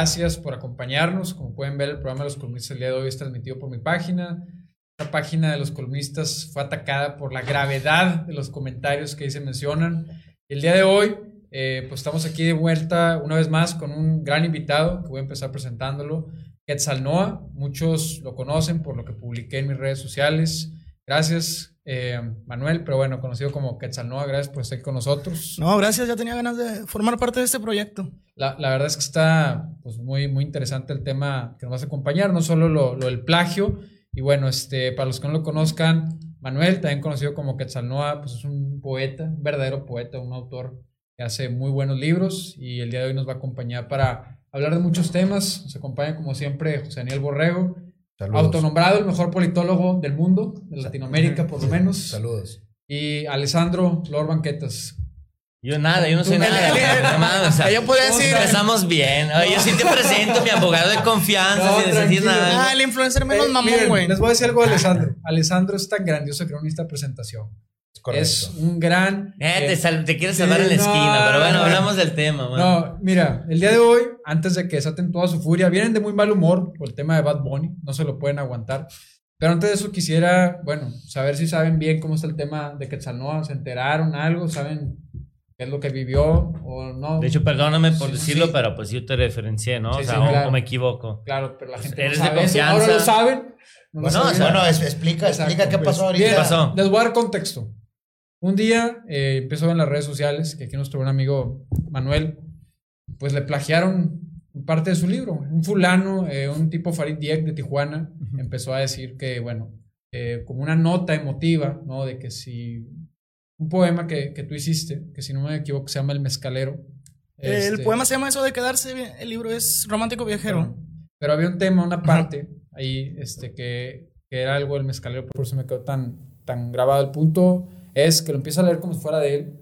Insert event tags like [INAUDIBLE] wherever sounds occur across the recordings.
Gracias por acompañarnos. Como pueden ver, el programa de los columnistas el día de hoy es transmitido por mi página. Esta página de los columnistas fue atacada por la gravedad de los comentarios que ahí se mencionan. El día de hoy, eh, pues estamos aquí de vuelta una vez más con un gran invitado que voy a empezar presentándolo, Quetzalnoa. Muchos lo conocen por lo que publiqué en mis redes sociales. Gracias, eh, Manuel, pero bueno, conocido como Quetzalnoa, gracias por estar con nosotros. No, gracias, ya tenía ganas de formar parte de este proyecto. La, la verdad es que está pues, muy, muy interesante el tema que nos vas a acompañar, no solo lo, lo, del plagio, y bueno, este, para los que no lo conozcan, Manuel, también conocido como Quetzalnoa, pues es un poeta, un verdadero poeta, un autor que hace muy buenos libros, y el día de hoy nos va a acompañar para hablar de muchos temas. Nos acompaña como siempre José Daniel Borrego, Saludos. Autonombrado el mejor politólogo del mundo, de Latinoamérica por lo [LAUGHS] menos. Saludos. Y Alessandro Lor Banquetas. Yo nada, yo no soy nada. nada o sea, yo podría decir. Empezamos bien. Oye, yo sí te [LAUGHS] presento, mi abogado de confianza, No, sin decir nada. Ah, el influencer menos Eh, mamón, güey. les voy a decir algo de Alessandro. [LAUGHS] Alessandro es tan grandioso que no necesita presentación. Es correcto. Es un gran. Eh, eh, te, sal- te quieres sí, salvar en la no, esquina, pero bueno, no. hablamos del tema, man. No, mira, el día de hoy, antes de que desaten toda su furia, vienen de muy mal humor por el tema de Bad Bunny, no se lo pueden aguantar. Pero antes de eso quisiera, bueno, saber si saben bien cómo está el tema de Quetzalnoa, ¿se enteraron algo? ¿Saben qué es lo que vivió o no? De hecho, perdóname por Sí, decirlo, sí. pero pues yo te referencié, ¿no? Sí, o sea, claro. o me equivoco. Claro, pero la gente Eres no de sabe eso. confianza. Ahora lo saben. No lo Bueno, o sea, Bueno, es- explica, Exacto, explica qué pues. pasó ahorita. Bien, ¿Qué pasó? Les voy a dar contexto. Un día eh, empezó en las redes sociales que aquí nuestro buen amigo Manuel, pues le plagiaron parte de su libro. Un fulano, eh, un tipo Farid Diek de Tijuana, empezó a decir que, bueno, eh, como una nota emotiva, ¿no? De que si un poema que, que tú hiciste, que si no me equivoco se llama El Mezcalero. El este, poema se llama eso de quedarse bien. El libro es Romántico Viajero. pero había un tema, una parte ahí, este, que, que era algo del mezcalero, por eso me quedó tan, tan grabado. El punto es que lo empiezas a leer como si fuera de él,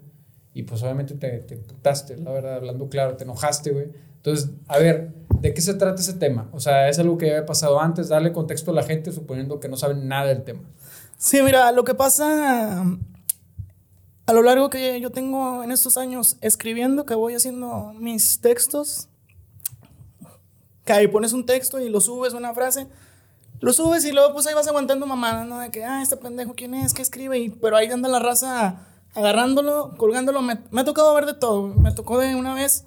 y pues obviamente te, te putaste, la verdad, hablando claro, te enojaste, güey. Entonces, a ver, ¿de qué se trata ese tema? O sea, es algo que había pasado antes, darle contexto a la gente, suponiendo que no saben nada del tema. Sí, mira, lo que pasa a lo largo que yo tengo en estos años escribiendo, que voy haciendo mis textos, que ahí pones un texto y lo subes, una frase, lo subes y luego pues ahí vas aguantando mamadas, ¿no? De que, ah, este pendejo, ¿quién es? ¿Qué escribe? Y, pero ahí anda la raza agarrándolo, colgándolo. Me, me ha tocado ver de todo. Me tocó de una vez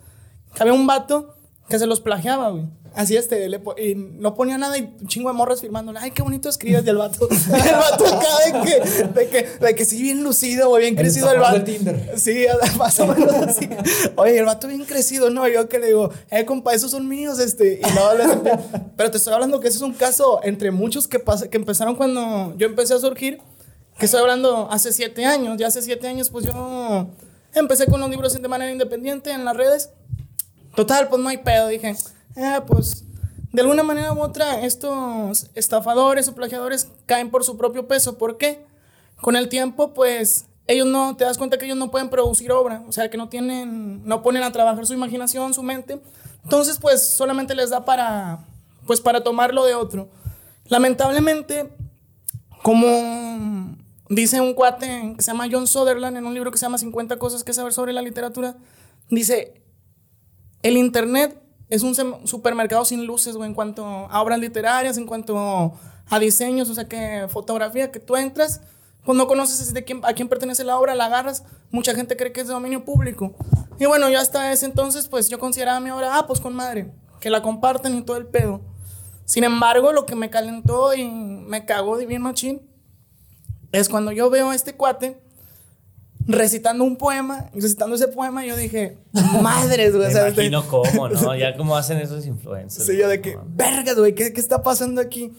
que había un vato que se los plagiaba, güey. Así este, le po- y no ponía nada y un chingo de morras firmándole, ay, qué bonito escribes. Y el vato, [LAUGHS] el vato acá de que, de que, de que sí, bien lucido, güey, bien crecido el vato. de Tinder. Sí, [LAUGHS] más o menos así. Oye, el vato bien crecido, ¿no? Yo que le digo, eh, compa, esos son míos, este. Y no, le- pero te estoy hablando que ese es un caso entre muchos que, que empezaron cuando yo empecé a surgir, que estoy hablando hace siete años. Ya hace siete años, pues yo empecé con los libros de manera independiente en las redes. Total, pues no hay pedo. Dije, eh, pues de alguna manera u otra, estos estafadores o plagiadores caen por su propio peso. ¿Por qué? Con el tiempo, pues ellos no, te das cuenta que ellos no pueden producir obra, o sea, que no tienen, no ponen a trabajar su imaginación, su mente. Entonces, pues solamente les da para, pues para tomarlo de otro. Lamentablemente, como dice un cuate que se llama John Sutherland en un libro que se llama 50 cosas que saber sobre la literatura, dice, el Internet es un supermercado sin luces, güey, en cuanto a obras literarias, en cuanto a diseños, o sea, que fotografía, que tú entras, pues no conoces de quién, a quién pertenece la obra, la agarras, mucha gente cree que es de dominio público. Y bueno, yo hasta ese entonces, pues yo consideraba mi obra, ah, pues con madre, que la comparten y todo el pedo. Sin embargo, lo que me calentó y me cagó de bien machín es cuando yo veo este cuate recitando un poema, recitando ese poema, yo dije, madres, güey. Me o sea, este- imagino cómo, ¿no? [LAUGHS] Ya cómo hacen esos influencers. Sí, yo de que, ¿no? vergas, güey, ¿qué, ¿qué está pasando aquí?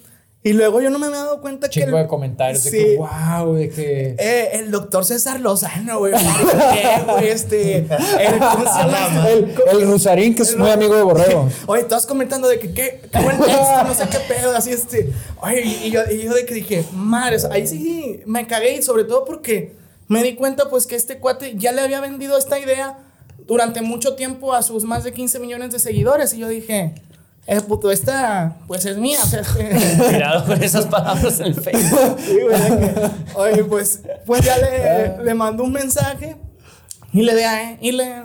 Y luego yo no me había dado cuenta que. Chingo el- de comentarios de Sí. que, wow, de que... Eh, el doctor César Lozano, güey. ¿Qué, güey? Este. El, ¿cómo se llama? El, el Rusarín, que es muy amigo de Borrego. [LAUGHS] Oye, estabas comentando de que qué, qué buen texto, no sé qué pedo, así este. Oye, y, y yo, y yo de que dije, madres, ahí sí me cagué, y sobre todo porque me di cuenta, pues, que este cuate ya le había vendido esta idea durante mucho tiempo a sus más de 15 millones de seguidores. Y yo dije, eh, puto, esta, pues es mía. [LAUGHS] Cuidado con esas palabras en el Facebook. Sí, que, oye, pues, pues ya le, le mando un mensaje y le, de- y le,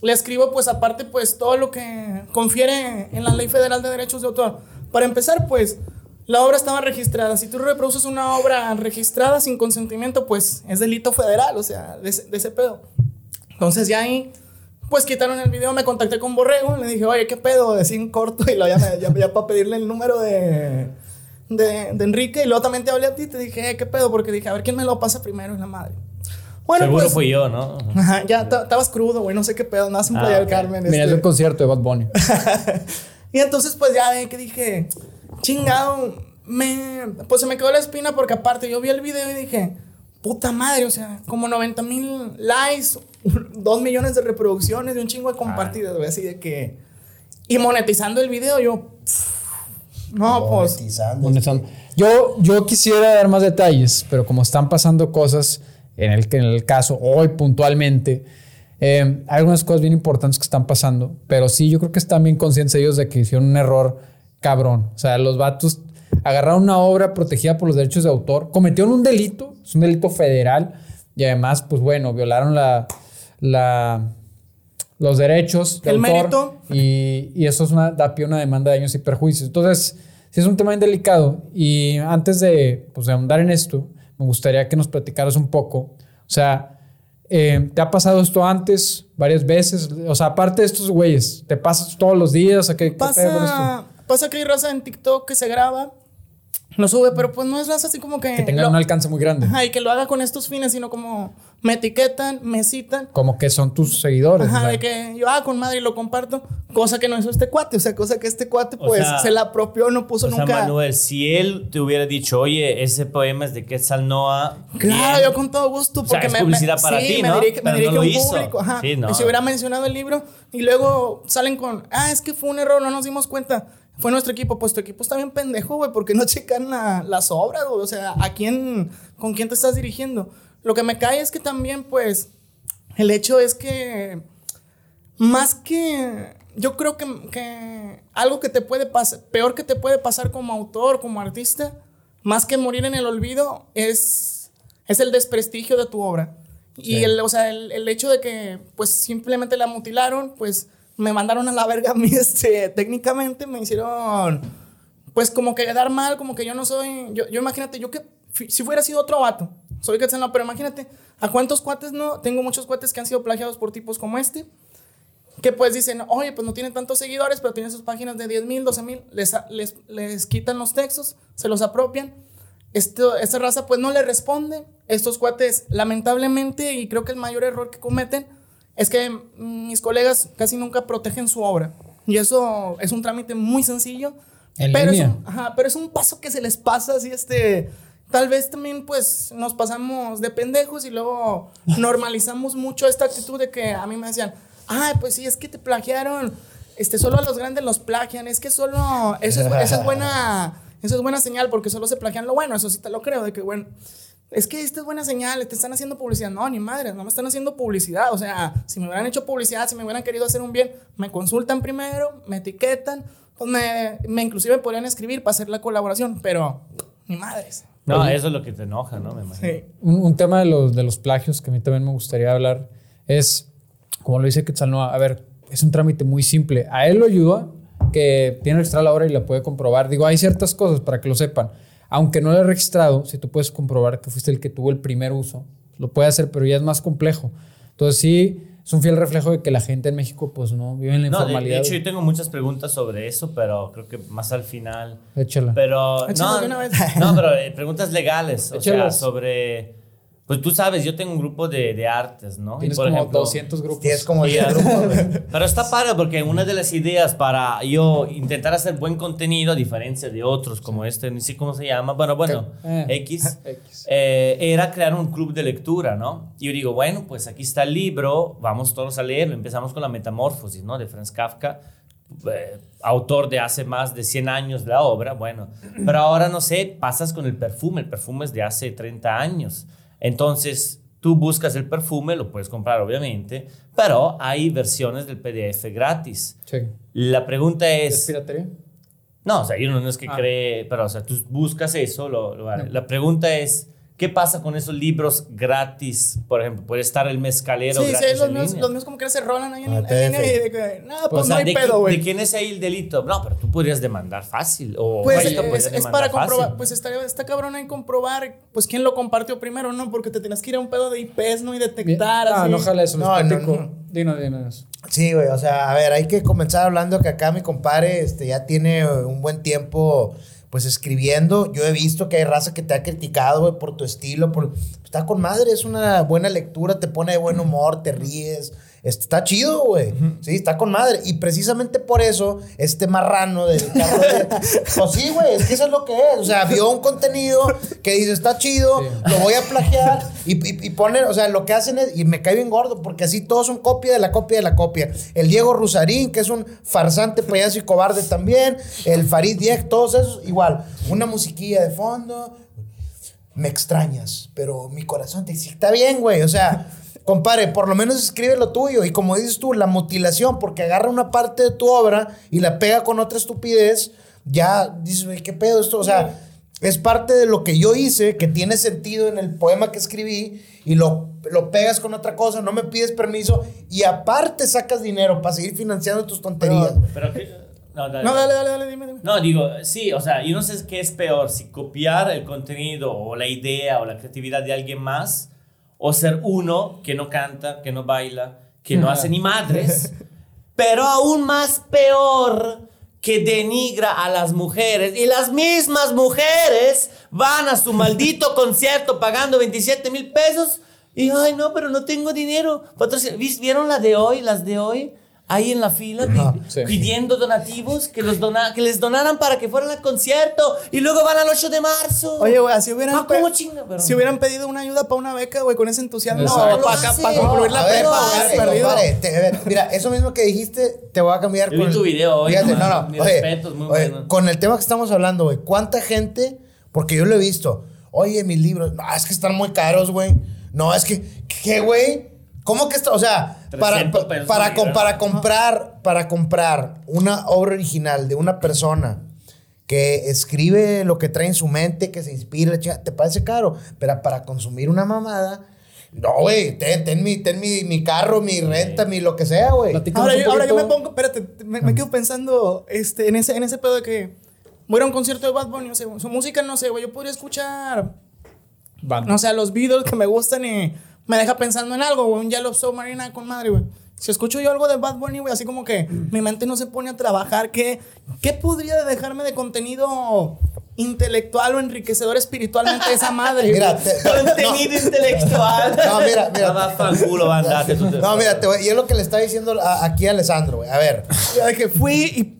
le escribo pues aparte pues todo lo que confiere en la Ley Federal de Derechos de Autor. Para empezar pues la obra estaba registrada. Si tú reproduces una obra registrada sin consentimiento pues es delito federal, o sea, de, ese- de ese pedo. Entonces ya ahí pues quitaron el video, me contacté con Borrego, le dije, oye, ¿qué pedo? Decía en corto y luego ya, ya, ya para pedirle el número de, de, de Enrique y luego también te hablé a ti, te dije, "Eh, ¿qué pedo? Porque dije, a ver quién me lo pasa primero en la madre. Bueno, Seguro pues, fui yo, ¿no? Ajá, ya ta- estabas crudo, güey, no sé qué pedo, nada en Ah, Playa del. Carmen. Mira, es este. el concierto de Bad Bunny. [LAUGHS] Y entonces, pues ya de que dije, chingado, me, pues se me quedó la espina porque aparte yo vi el video y dije, puta madre, o sea, como 90 mil likes, [LAUGHS] 2 millones de reproducciones y un chingo de compartidas, güey, así de que... Y monetizando el video, yo... pff, No, pues... Monetizando. Monetizando. Yo, yo quisiera dar más detalles, pero como están pasando cosas en el, en el caso hoy puntualmente, eh, hay algunas cosas bien importantes que están pasando, pero sí, yo creo que están bien conscientes ellos de que hicieron un error cabrón. O sea, los vatos agarraron una obra protegida por los derechos de autor, cometieron un delito, es un delito federal, y además, pues bueno, violaron la, la, los derechos de El autor mérito. y, y eso es una, da pie a una demanda de daños y perjuicios. Entonces, sí es un tema bien delicado y antes de, pues, de ahondar en esto, me gustaría que nos platicaras un poco, o sea, eh, ¿te ha pasado esto antes varias veces? O sea, aparte de estos güeyes, ¿te pasas todos los días? ¿A qué, qué con esto? Pasa, que hay raza en TikTok que se graba, lo sube, pero pues no es raza así como que... Que tengan lo- un alcance muy grande. Ajá, y que lo haga con estos fines, sino como me etiquetan, me citan. Como que son tus seguidores. o Ajá, sea. de que yo, ah, con madre y lo comparto. Cosa que no hizo este cuate. O sea, cosa que este cuate, O pues, sea, se la apropió, no puso O sea, nunca. Manuel, si él te hubiera dicho, oye, ese poema es de Quetzal Noah. Claro, bien. yo con todo gusto. O sea, Porque es me, publicidad me- para sí, ti, me ¿no? dirige, me Pero no dirige lo a un hizo. público. Ajá. Sí, no. Y si hubiera mencionado el libro y luego salen con, ah, es que fue un error, no nos dimos cuenta. Fue nuestro equipo. Pues tu equipo está bien pendejo, güey, porque no checan la- las obras, güey. O sea, ¿a quién, con quién te estás dirigiendo? Lo que me cae es que también, pues, el hecho es que más que yo creo que, que algo que te puede pasar, peor que te puede pasar como autor, como artista, más que morir en el olvido, es, es el desprestigio de tu obra. Y el, o sea, el, el hecho de que pues simplemente la mutilaron, pues me mandaron a la verga a mí, [LAUGHS] este, técnicamente me hicieron pues como que quedar mal, como que yo no soy, yo, yo imagínate, yo que si fuera sido otro vato, soy Quetzalcoatl, pero imagínate, ¿a cuántos cuates no? Tengo muchos cuates que han sido plagiados por tipos como este, que pues dicen, oye, pues no tienen tantos seguidores, pero tienen sus páginas de 10 mil, 12 mil, les, les, les quitan los textos, se los apropian. Esto, esta raza pues no le responde. Estos cuates, lamentablemente, y creo que el mayor error que cometen es que mis colegas casi nunca protegen su obra. Y eso es un trámite muy sencillo. En pero, es un, ajá, pero es un paso que se les pasa así, este... Tal vez también pues nos pasamos de pendejos y luego [LAUGHS] normalizamos mucho esta actitud de que a mí me decían, ay, pues sí, es que te plagiaron, este, solo a los grandes los plagian, es que solo, eso es, eso es buena, eso es buena señal porque solo se plagian lo bueno, eso sí te lo creo, de que bueno, es que esta es buena señal, te están haciendo publicidad, no, ni madre, no me están haciendo publicidad, o sea, si me hubieran hecho publicidad, si me hubieran querido hacer un bien, me consultan primero, me etiquetan, pues me, me inclusive podrían escribir para hacer la colaboración, pero ni madres. No, eso es lo que te enoja, ¿no? Me imagino. Sí. Un, un tema de los, de los plagios que a mí también me gustaría hablar es, como lo dice Quetzalnoa, a ver, es un trámite muy simple. A él lo ayuda que tiene registrada la obra y la puede comprobar. Digo, hay ciertas cosas para que lo sepan. Aunque no lo he registrado, si tú puedes comprobar que fuiste el que tuvo el primer uso, lo puede hacer, pero ya es más complejo. Entonces sí, es un fiel reflejo de que la gente en México pues no vive en la No, de, informalidad. de hecho, yo tengo muchas preguntas sobre eso, pero creo que más al final. Échala. Pero, no, de una vez. no, pero eh, preguntas legales, o sea, sobre... Pues tú sabes, yo tengo un grupo de, de artes, ¿no? Y, Tienes por como ejemplo, 200 grupos. Tienes como y 10 a- grupos. Pero está padre porque una de las ideas para yo intentar hacer buen contenido, a diferencia de otros como este, ni sé cómo se llama, bueno, bueno, Eh. X, [LAUGHS] X. eh, era crear un club de lectura, ¿no? Y yo digo, bueno, pues aquí está el libro, vamos todos a leerlo. Empezamos con la Metamorfosis, ¿no? De Franz Kafka, eh, autor de hace más de 100 años de la obra, bueno. Pero ahora, no sé, pasas con el perfume, el perfume es de hace 30 años. Entonces, tú buscas el perfume, lo puedes comprar, obviamente, pero hay versiones del PDF gratis. Sí. La pregunta ¿Es es... piratería? No, o sea, yo no, no es que Ah. cree, pero o sea, tú buscas eso, lo, lo vale. La pregunta es, ¿Qué pasa con esos libros gratis? Por ejemplo, puede estar el mezcalero Sí, gratis sí, los en míos, línea. los míos como que se rolan ahí en, Ah, en que, no, O pues sea, no hay ¿de, pedo, güey. ¿de quién es ahí el delito? No, pero tú podrías demandar fácil. O Pues es, para fácil. comprobar, pues estaría, está cabrón ahí comprobar, pues quién lo compartió primero, ¿no? Porque te tienes que ir a un pedo de IPs, ¿no? Y detectar Ah, así. no jala eso, No, no, no. Dinos, dinos. Sí, güey, o sea, a ver, hay que comenzar hablando que acá mi compadre este, ya tiene un buen tiempo, pues, escribiendo. Yo he visto que hay raza que te ha criticado, por tu estilo, por... Está con madre, es una buena lectura, te pone de buen humor, te ríes. Está chido, güey. Sí, está con madre. Y precisamente por eso, este marrano del [LAUGHS] carro de... Pues sí, güey, es que eso es lo que es. O sea, vio un contenido que dice, está chido, Sí. lo voy a plagiar. Y, y, y ponen, o sea, lo que hacen es... Y me cae bien gordo, porque así todos son copia de la copia de la copia. El Diego Rusarín, que es un farsante, payaso y cobarde también. El Farid Diek, todos esos, igual. Una musiquilla de fondo. Me extrañas, pero mi corazón te dice, está bien, güey. O sea, compadre, por lo menos escribe lo tuyo. Y como dices tú, la mutilación, porque agarra una parte de tu obra y la pega con otra estupidez, ya dices, ¿qué pedo esto? O sea, es parte de lo que yo hice, que tiene sentido en el poema que escribí, y lo, lo pegas con otra cosa, no me pides permiso, y aparte sacas dinero para seguir financiando tus tonterías. Pero que- no, dale. No, dale, dale, dale, dime, dime. No, digo, sí, o sea, yo no sé qué es peor, si copiar el contenido o la idea o la creatividad de alguien más, o ser uno que no canta, que no baila, que no hace ni madres, [LAUGHS] pero aún más peor que denigra a las mujeres y las mismas mujeres van a su [LAUGHS] maldito concierto pagando 27 mil pesos y, ay, no, pero no tengo dinero. Patrocin- ¿Vis- ¿Vieron la de hoy, las de hoy? Ahí en la fila pi- Sí. pidiendo donativos que, los dona que les donaran para que fueran al concierto y luego van al 8 de marzo. Oye, güey, si hubieran, Ah, ¿cómo chinga? Pero- si hubieran pedido una ayuda para una beca, güey, con ese entusiasmo, para No lo hace. concluir la a ver, prepa, perdido. te- a ver, mira, eso mismo que dijiste, te voy a cambiar Yo vi tu video hoy, Fíjate, no, no, oye, respetos, muy oye, bueno. Con el tema que estamos hablando, güey, ¿cuánta gente? Porque yo lo he visto. Oye, mis libros, no, es que están muy caros, güey. No, es que, ¿qué, güey? ¿Cómo que está? O sea, para, 300 pesos para, com- comprar, para comprar una obra original de una persona que escribe lo que trae en su mente, que se inspira, te parece caro, pero para consumir una mamada, no, güey, ten, ten mi, ten mi, mi carro, mi renta, mi lo que sea, güey. Ahora yo, ahora yo me pongo, espérate, me, me quedo pensando este, en, ese, en ese pedo de que voy a un concierto de Bad Bunny, no sé, su música, no sé, güey, yo podría escuchar, no sé, los Beatles que me gustan y me deja pensando en algo, güey, un Yellow Submarine con madre, güey. Si escucho yo algo de Bad Bunny, güey, así como que mi mente no se pone a trabajar, ¿qué, qué podría dejarme de contenido intelectual o enriquecedor espiritualmente de esa madre? Mira, te- [LAUGHS] Contenido intelectual. [LAUGHS] No, mira, mira. No, mira, te voy- y es lo que le está diciendo a- aquí a Alessandro, güey. A ver, [LAUGHS] que fui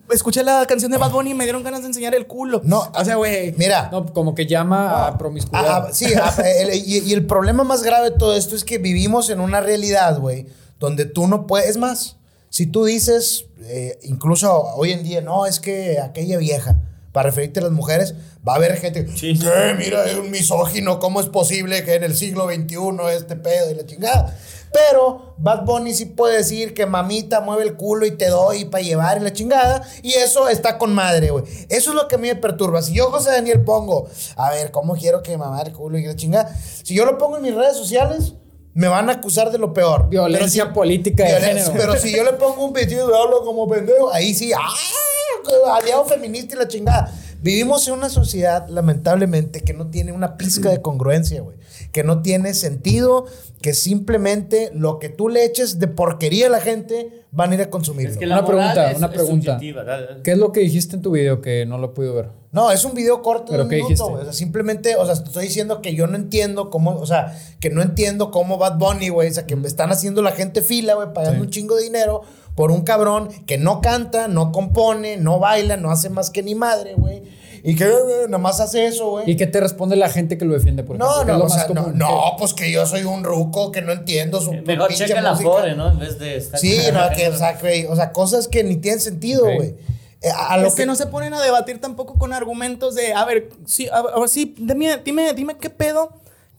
y escuché la canción de Bad Bunny y me dieron ganas de enseñar el culo. no, o sea, güey. mira. No, como que llama a Ah, promiscuidad. ah, sí, ah, el- y, y el problema más grave de todo esto es que vivimos en una realidad, güey, donde tú no puedes. Es más, si tú dices, eh, incluso hoy en día, no, es que aquella vieja, para referirte a las mujeres, va a haber gente. Sí. "Eh, mira, es un misógino, ¿cómo es posible que en el siglo XXI este pedo y la chingada? Pero Bad Bunny sí puede decir que mamita mueve el culo y te doy para llevar y la chingada. Y eso está con madre, güey. Eso es lo que a mí me perturba. Si yo, José Daniel, pongo, a ver, ¿cómo quiero que mamar el culo y la chingada? Si yo lo pongo en mis redes sociales, me van a acusar de lo peor. Violencia si- política de violencia- género. Pero si yo le pongo un vestido y hablo como pendejo, ahí sí, ¡ah! Aliado feminista y la chingada. Vivimos en una sociedad, lamentablemente, que no tiene una pizca de congruencia, güey. Que no tiene sentido, que simplemente lo que tú le eches de porquería a la gente van a ir a consumirlo. Es que Una pregunta, es- una pregunta. ¿Qué es lo que dijiste en tu video que no lo podido ver? No, es un video corto de ¿Pero un qué minuto, dijiste? O sea, simplemente, o sea, te estoy diciendo que yo no entiendo cómo, o sea, que no entiendo cómo Bad Bunny, güey, o sea, que están haciendo la gente fila, güey, pagando Sí. un chingo de dinero por un cabrón que no canta, no compone, no baila, no hace más que ni madre, güey. Y que eh, nada más hace eso, güey. ¿Y qué te responde la gente que lo defiende, por ejemplo? No, ¿Qué es no, lo o más sea, no, común? no, pues que yo soy un ruco que no entiendo su Mejor pinche checa la música. fore, ¿no? En vez de estar. Sí, no, que, o sea, güey, o sea, cosas que ni tienen sentido, güey. Eh, a, a lo es que, no se ponen a debatir tampoco con argumentos de, a ver, sí, a, a ver, sí, dime, dime, dime qué pedo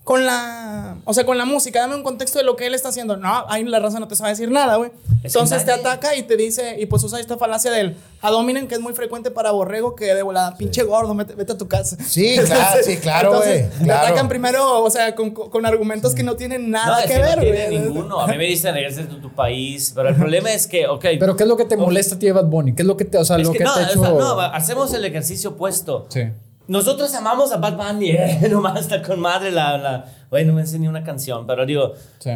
con la, o sea, con la música, dame un contexto de lo que él está haciendo. No, ahí la raza no te sabe decir nada, güey. Entonces te ataca y te dice, y pues usa esta falacia del adominen, que es muy frecuente para borrego, que de volada, pinche gordo, vete, vete a tu casa. Sí, claro, sí, claro, güey, te atacan primero, o sea, con, con argumentos que no tienen nada No, es que, ver, no tiene güey. ninguno. A mí me dicen regresas a tu país, pero el problema es que, ok. [LAUGHS] Pero ¿qué es lo que te molesta a ti de Bad Bunny? ¿Qué es lo que te, o sea, es lo que que, no, te ha o hecho? sea, no, hacemos el ejercicio opuesto. Sí. Nosotros amamos a Bad Bunny, [LAUGHS] eh, nomás está con madre la, la... Bueno, no me enseñé una canción, pero digo, Sí.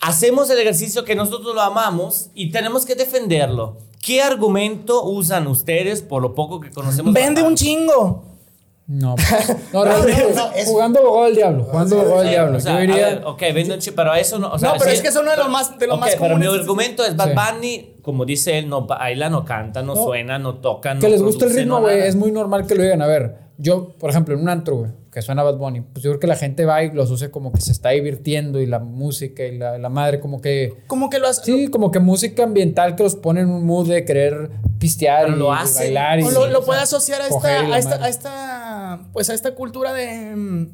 hacemos el ejercicio que nosotros lo amamos y tenemos que defenderlo. ¿Qué argumento usan ustedes por lo poco que conocemos? a Vende un chingo. [LAUGHS] No, no, realmente, no, es- jugando abogado del diablo, jugando abogado del diablo. o sea, Yo a diría, ver, ok, pero eso no. O sea, No, pero es que es uno de los más- de los Ok, más Pero mi argumento es Bad Sí. Bunny, como dice él, no baila, no canta, no, No. suena, no toca, no que les gusta el ritmo, no güey, es muy normal que lo digan. A ver, yo, por ejemplo, en un antro, güey, que suena Bad Bunny, pues yo creo que la gente va y los usa como que se está divirtiendo y la música y la, la madre como que... Como que lo hace. Sí, como que música ambiental que los pone en un mood de querer pistear y, lo y hacen. bailar. Y, O lo, lo o puede sea, asociar a esta, a esta, pues a esta cultura de, mm,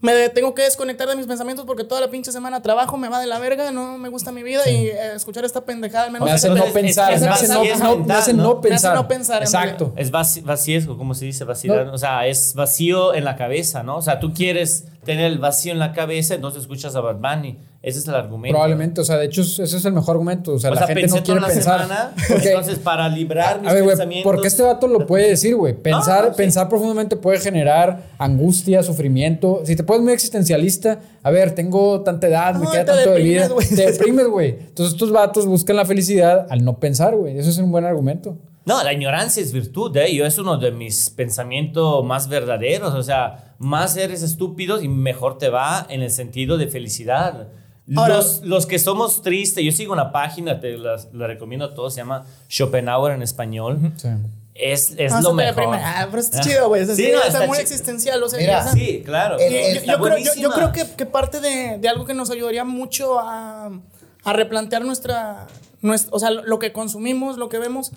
me de- tengo que desconectar de mis pensamientos porque toda la pinche semana trabajo, me va de la verga, no me gusta mi vida y eh, escuchar esta pendejada al menos Me hace no pensar, me hace no, vacío pensar. no pensar, Exacto. Es vaciesco, ¿cómo se dice? Vacilar. No. O sea, es vacío en la cabeza, ¿no? O sea, tú quieres tener el vacío en la cabeza, entonces escuchas a Bad Bunny. Ese es el argumento. Probablemente, o sea, de hecho, ese es el mejor argumento. O sea, O la sea, gente pensé no quiere pensar. semana, [LAUGHS] Porque- entonces para librar mis A ver, güey, pensamientos... porque este vato lo puede decir, güey. Pensar, No, pensar profundamente puede generar angustia, sufrimiento. Si te pones muy existencialista, a ver, tengo tanta edad, me queda tanto de vida. Te deprimes, güey. Entonces estos vatos buscan la felicidad al no pensar, güey. Eso es un buen argumento. No, la ignorancia es virtud, ¿eh? Yo es uno de mis pensamientos más verdaderos. O sea, más eres estúpido y mejor te va en el sentido de felicidad. Ahora- los, los que somos tristes, yo sigo una página, te la, la recomiendo a todos, se llama Schopenhauer en español. Sí. Es, es Ah, lo mejor. Ah, pero está Ah. chido, güey. Es Sí, no, está, muy existencial. O sea, Mira, esa- Sí, claro. El- Y el- yo, creo, yo- creo que, que parte de, de algo que nos ayudaría mucho a, a replantear nuestra, nuestra, o sea, lo que consumimos, lo que vemos,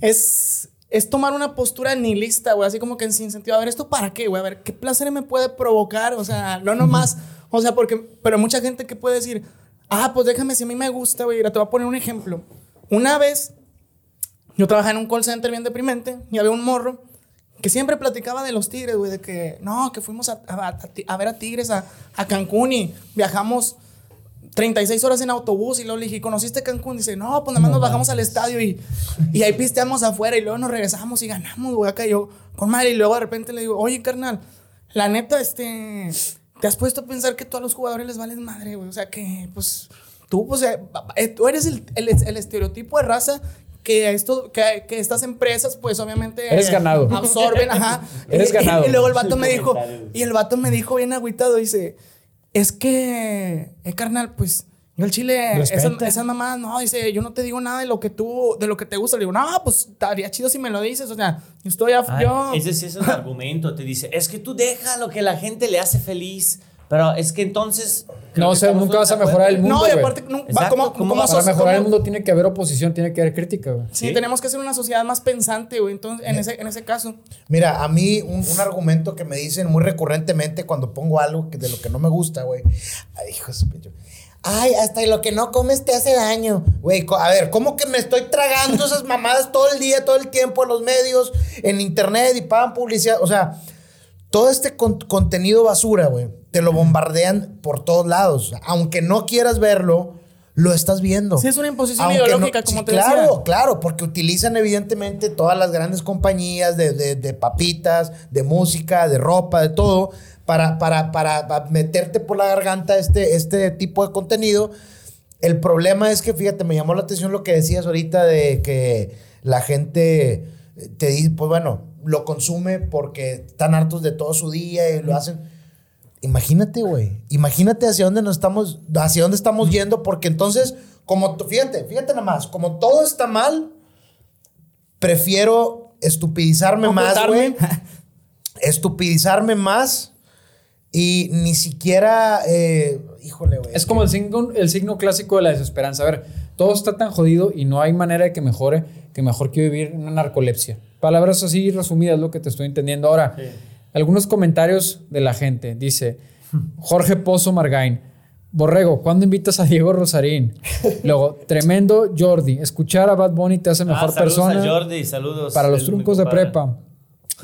es, es tomar una postura nihilista, güey, así como que sin sentido. A ver, ¿esto para qué, güey? A ver, ¿qué placer me puede provocar? O sea, no nomás, o sea, porque, pero mucha gente que puede decir, ah, pues déjame, si a mí me gusta, güey, te voy a poner un ejemplo. Una vez yo trabajaba en un call center bien deprimente y había un morro que siempre platicaba de los tigres, güey, de que no, que fuimos a, a- a a ver a tigres a, a Cancún y viajamos 36 horas en autobús y luego le dije, ¿conociste Cancún? Dice, no, pues nada más nos bajamos al estadio y, y ahí pisteamos afuera y luego nos regresamos y ganamos, güey, acá Y yo con madre y luego de repente le digo, oye, carnal, la neta, este, te has puesto a pensar que todos los jugadores les valen madre, güey, o sea que, pues, tú, pues, tú eres el, el- el estereotipo de raza que, esto, que, que estas empresas, pues obviamente. Eres ganado. Absorben, ajá. Eres Y- ganado. Y, luego el vato me dijo, y el vato me dijo bien agüitado, dice, es que, eh, carnal, pues. Yo el chile, esas, esas mamadas, no, dice, yo no te digo nada de lo que tú, de lo que te gusta. Le digo, no, pues estaría chido si me lo dices. O sea, yo estoy a, Ay, yo. Ese sí es un argumento. Te dice, es que tú deja lo que la gente le hace feliz. Pero es que entonces. No, que o sea, nunca vas a mejorar el mundo. no, y aparte, no, Exacto, ¿cómo vas a Para mejorar el mundo tiene que haber oposición, tiene que haber crítica, güey. Sí, Sí. tenemos que ser una sociedad más pensante, güey. Entonces, en ese, en ese caso. Mira, a mí un, un argumento que me dicen muy recurrentemente cuando pongo algo que de lo que no me gusta, güey. Ay, hijo de su pecho. Ay, hasta lo que no comes te hace daño. Güey, a ver, ¿cómo que me estoy tragando esas mamadas todo el día, todo el tiempo en los medios, en internet y pagan publicidad? O sea, todo este con- contenido basura, güey, te lo bombardean por todos lados. Aunque no quieras verlo, lo estás viendo. Sí, es una imposición Aunque ideológica, como te claro, decía. Claro, porque utilizan evidentemente todas las grandes compañías de, de- de papitas, de música, de ropa, de todo, para, para, para, para meterte por la garganta este, este tipo de contenido. El problema es que, fíjate, me llamó la atención lo que decías ahorita de que la gente te dice, pues bueno, lo consume porque están hartos de todo su día y lo hacen. Imagínate, güey. Imagínate hacia dónde nos estamos, hacia dónde estamos yendo, porque entonces, como, fíjate, fíjate nada más, como todo está mal, prefiero estupidizarme más, güey. [LAUGHS] Estupidizarme más y ni siquiera, eh, híjole, güey. Es como el signo, el signo clásico de la desesperanza. A ver, todo está tan jodido y no hay manera de que mejore que mejor que vivir en una narcolepsia. Palabras así resumidas, lo que te estoy entendiendo. Ahora, algunos comentarios de la gente. Dice, Jorge Pozo Margain. Borrego, ¿cuándo invitas a Diego Rosarín? [LAUGHS] Luego, tremendo Jordi. Escuchar a Bad Bunny te hace mejor Ah, saludos persona. a Jordi, saludos. para los truncos de prepa.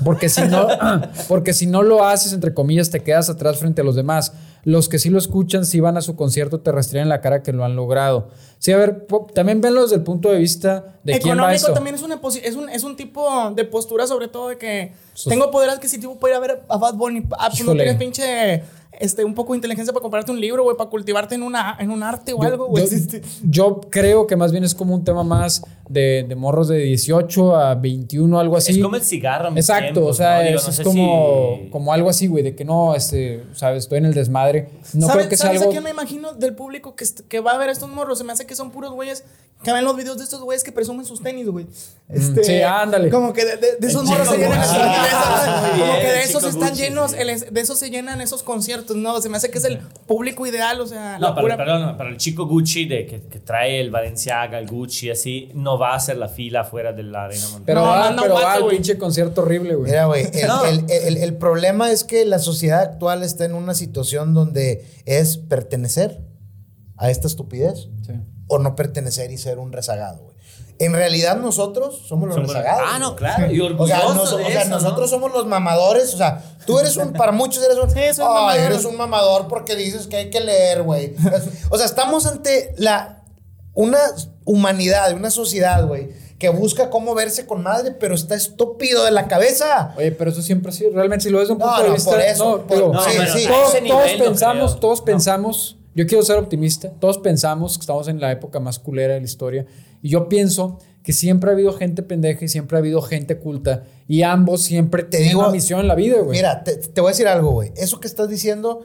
Porque si no, [LAUGHS] porque si no lo haces, entre comillas, te quedas atrás frente a los demás. Los que sí lo escuchan, si van a su concierto, te rastrean en la cara que lo han logrado. Sí, a ver, también venlo desde el punto de vista de quién va Económico eso. también es, una es, un, es un tipo de postura, sobre todo de que tengo poder adquisitivo para ir a ver a Bad Bunny. Ah, pues no tienes pinche. Este, un poco de inteligencia para comprarte un libro, güey, para cultivarte en, una, en un arte o Yo- algo, güey. yo, yo creo que más bien es como un tema más de, de morros de 18 a 21, algo así. Es como el cigarro. en Exacto, tiempos, o sea, ¿no? Digo, es, no es como, si- como algo así, güey, de que no, este, sabes, estoy en el desmadre. No ¿Sabes, creo que sea ¿sabes algo. a quién me imagino del público que, que va a ver estos morros? Se me hace que son puros güeyes que ven los videos de estos güeyes que presumen sus tenis, güey. Este, sí, ándale. Como que de, de- de esos morros se llenan Muy Como bien, que de esos están Gucci, llenos, sí. el- de esos se llenan esos conciertos, ¿no? Se me hace que es el público ideal, o sea, No, la para, pura- perdón, para el chico Gucci de que, que trae el Balenciaga, el Gucci, así, no va a hacer la fila fuera de la arena Montana. Pero No, va, manda pero un va al pinche concierto horrible, güey. Mira, güey, el, No. el- el- el problema es que la sociedad actual está en una situación donde es pertenecer a esta estupidez Sí. O no pertenecer y ser un rezagado, güey. En realidad nosotros somos los Somos- rezagados. Ah, no, claro. Y O sea, orgulloso nos- de o sea, eso, ¿no? nosotros somos los mamadores. O sea, tú eres un, para muchos eres un, Sí, soy un "Ay, mamador". eres un mamador porque dices que hay que leer, güey. O sea, estamos ante la, una humanidad, una sociedad, güey, que busca cómo verse con madre, pero está estúpido de la cabeza. Oye, pero eso siempre sí, realmente si lo ves de un No, punto de no, vista, por eso, no, por- No, sí, sí. todos, no pensamos, creo. todos No. pensamos, yo quiero ser optimista, todos pensamos que estamos en la época más culera de la historia y yo pienso que siempre ha habido gente pendeja y siempre ha habido gente culta y ambos siempre Te tienen digo- una misión en la vida, güey. Mira, te, te voy a decir algo, güey. Eso que estás diciendo,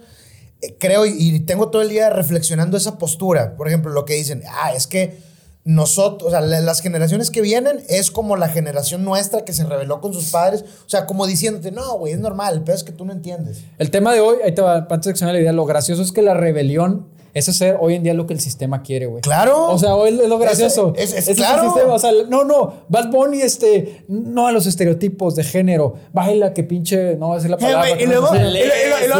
eh, creo, y, y tengo todo el día reflexionando esa postura. Por ejemplo, lo que dicen, ah, es que nosotros, o sea, la- las generaciones que vienen es como la generación nuestra que se rebeló con sus padres. O sea, como diciéndote, no, güey, es normal, el peor es que tú no entiendes. El tema de hoy, ahí te va, antes de que la idea, lo gracioso es que la rebelión es hacer hoy en día lo que el sistema quiere, güey. Claro. O sea, hoy es lo gracioso. Es- es- Ese el sistema. O sea, no, no. Bad Bunny, este, no a los estereotipos de género. Baila que pinche, no va a la Eh, palabra. y luego, y lo- la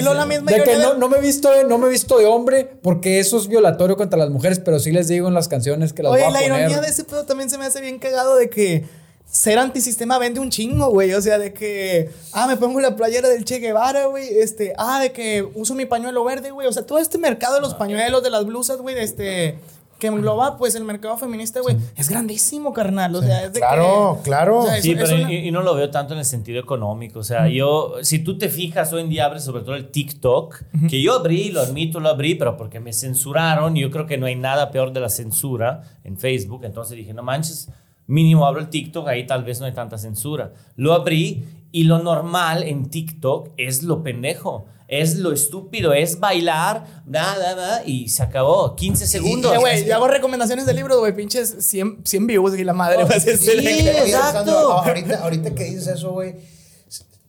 luego la misma De que no, no me he visto, no me he visto de hombre porque eso es violatorio contra las mujeres, pero sí les digo en las canciones que las Oye, voy a la poner. ironía de ese pedo también se me hace bien cagado de que ser antisistema vende un chingo, güey. O sea, de que, ah, me pongo la playera del Che Guevara, güey. Este, ah, de que uso mi pañuelo verde, güey. O sea, todo este mercado de los pañuelos, de las blusas, güey, de este, que engloba, pues, el mercado feminista, güey, es grandísimo, carnal. O sea, es de Claro, que, claro. o sea, Sí, es pero una- y, y no lo veo tanto en el sentido económico. O sea, yo, si tú te fijas, hoy en día abres sobre todo el TikTok, que yo abrí, lo admito, lo abrí, pero porque me censuraron. Y yo creo que no hay nada peor de la censura en Facebook. Entonces dije, no manches, mínimo abro el TikTok, ahí tal vez no hay tanta censura. Lo abrí y lo normal en TikTok es lo pendejo. Es lo estúpido, es bailar, nada, nada, y se acabó. 15 segundos. Eh, güey, yo hago recomendaciones de libros, güey, pinches 100, 100 views y la madre. es Sí, oye, exacto. Ahorita, ahorita que dices eso, güey,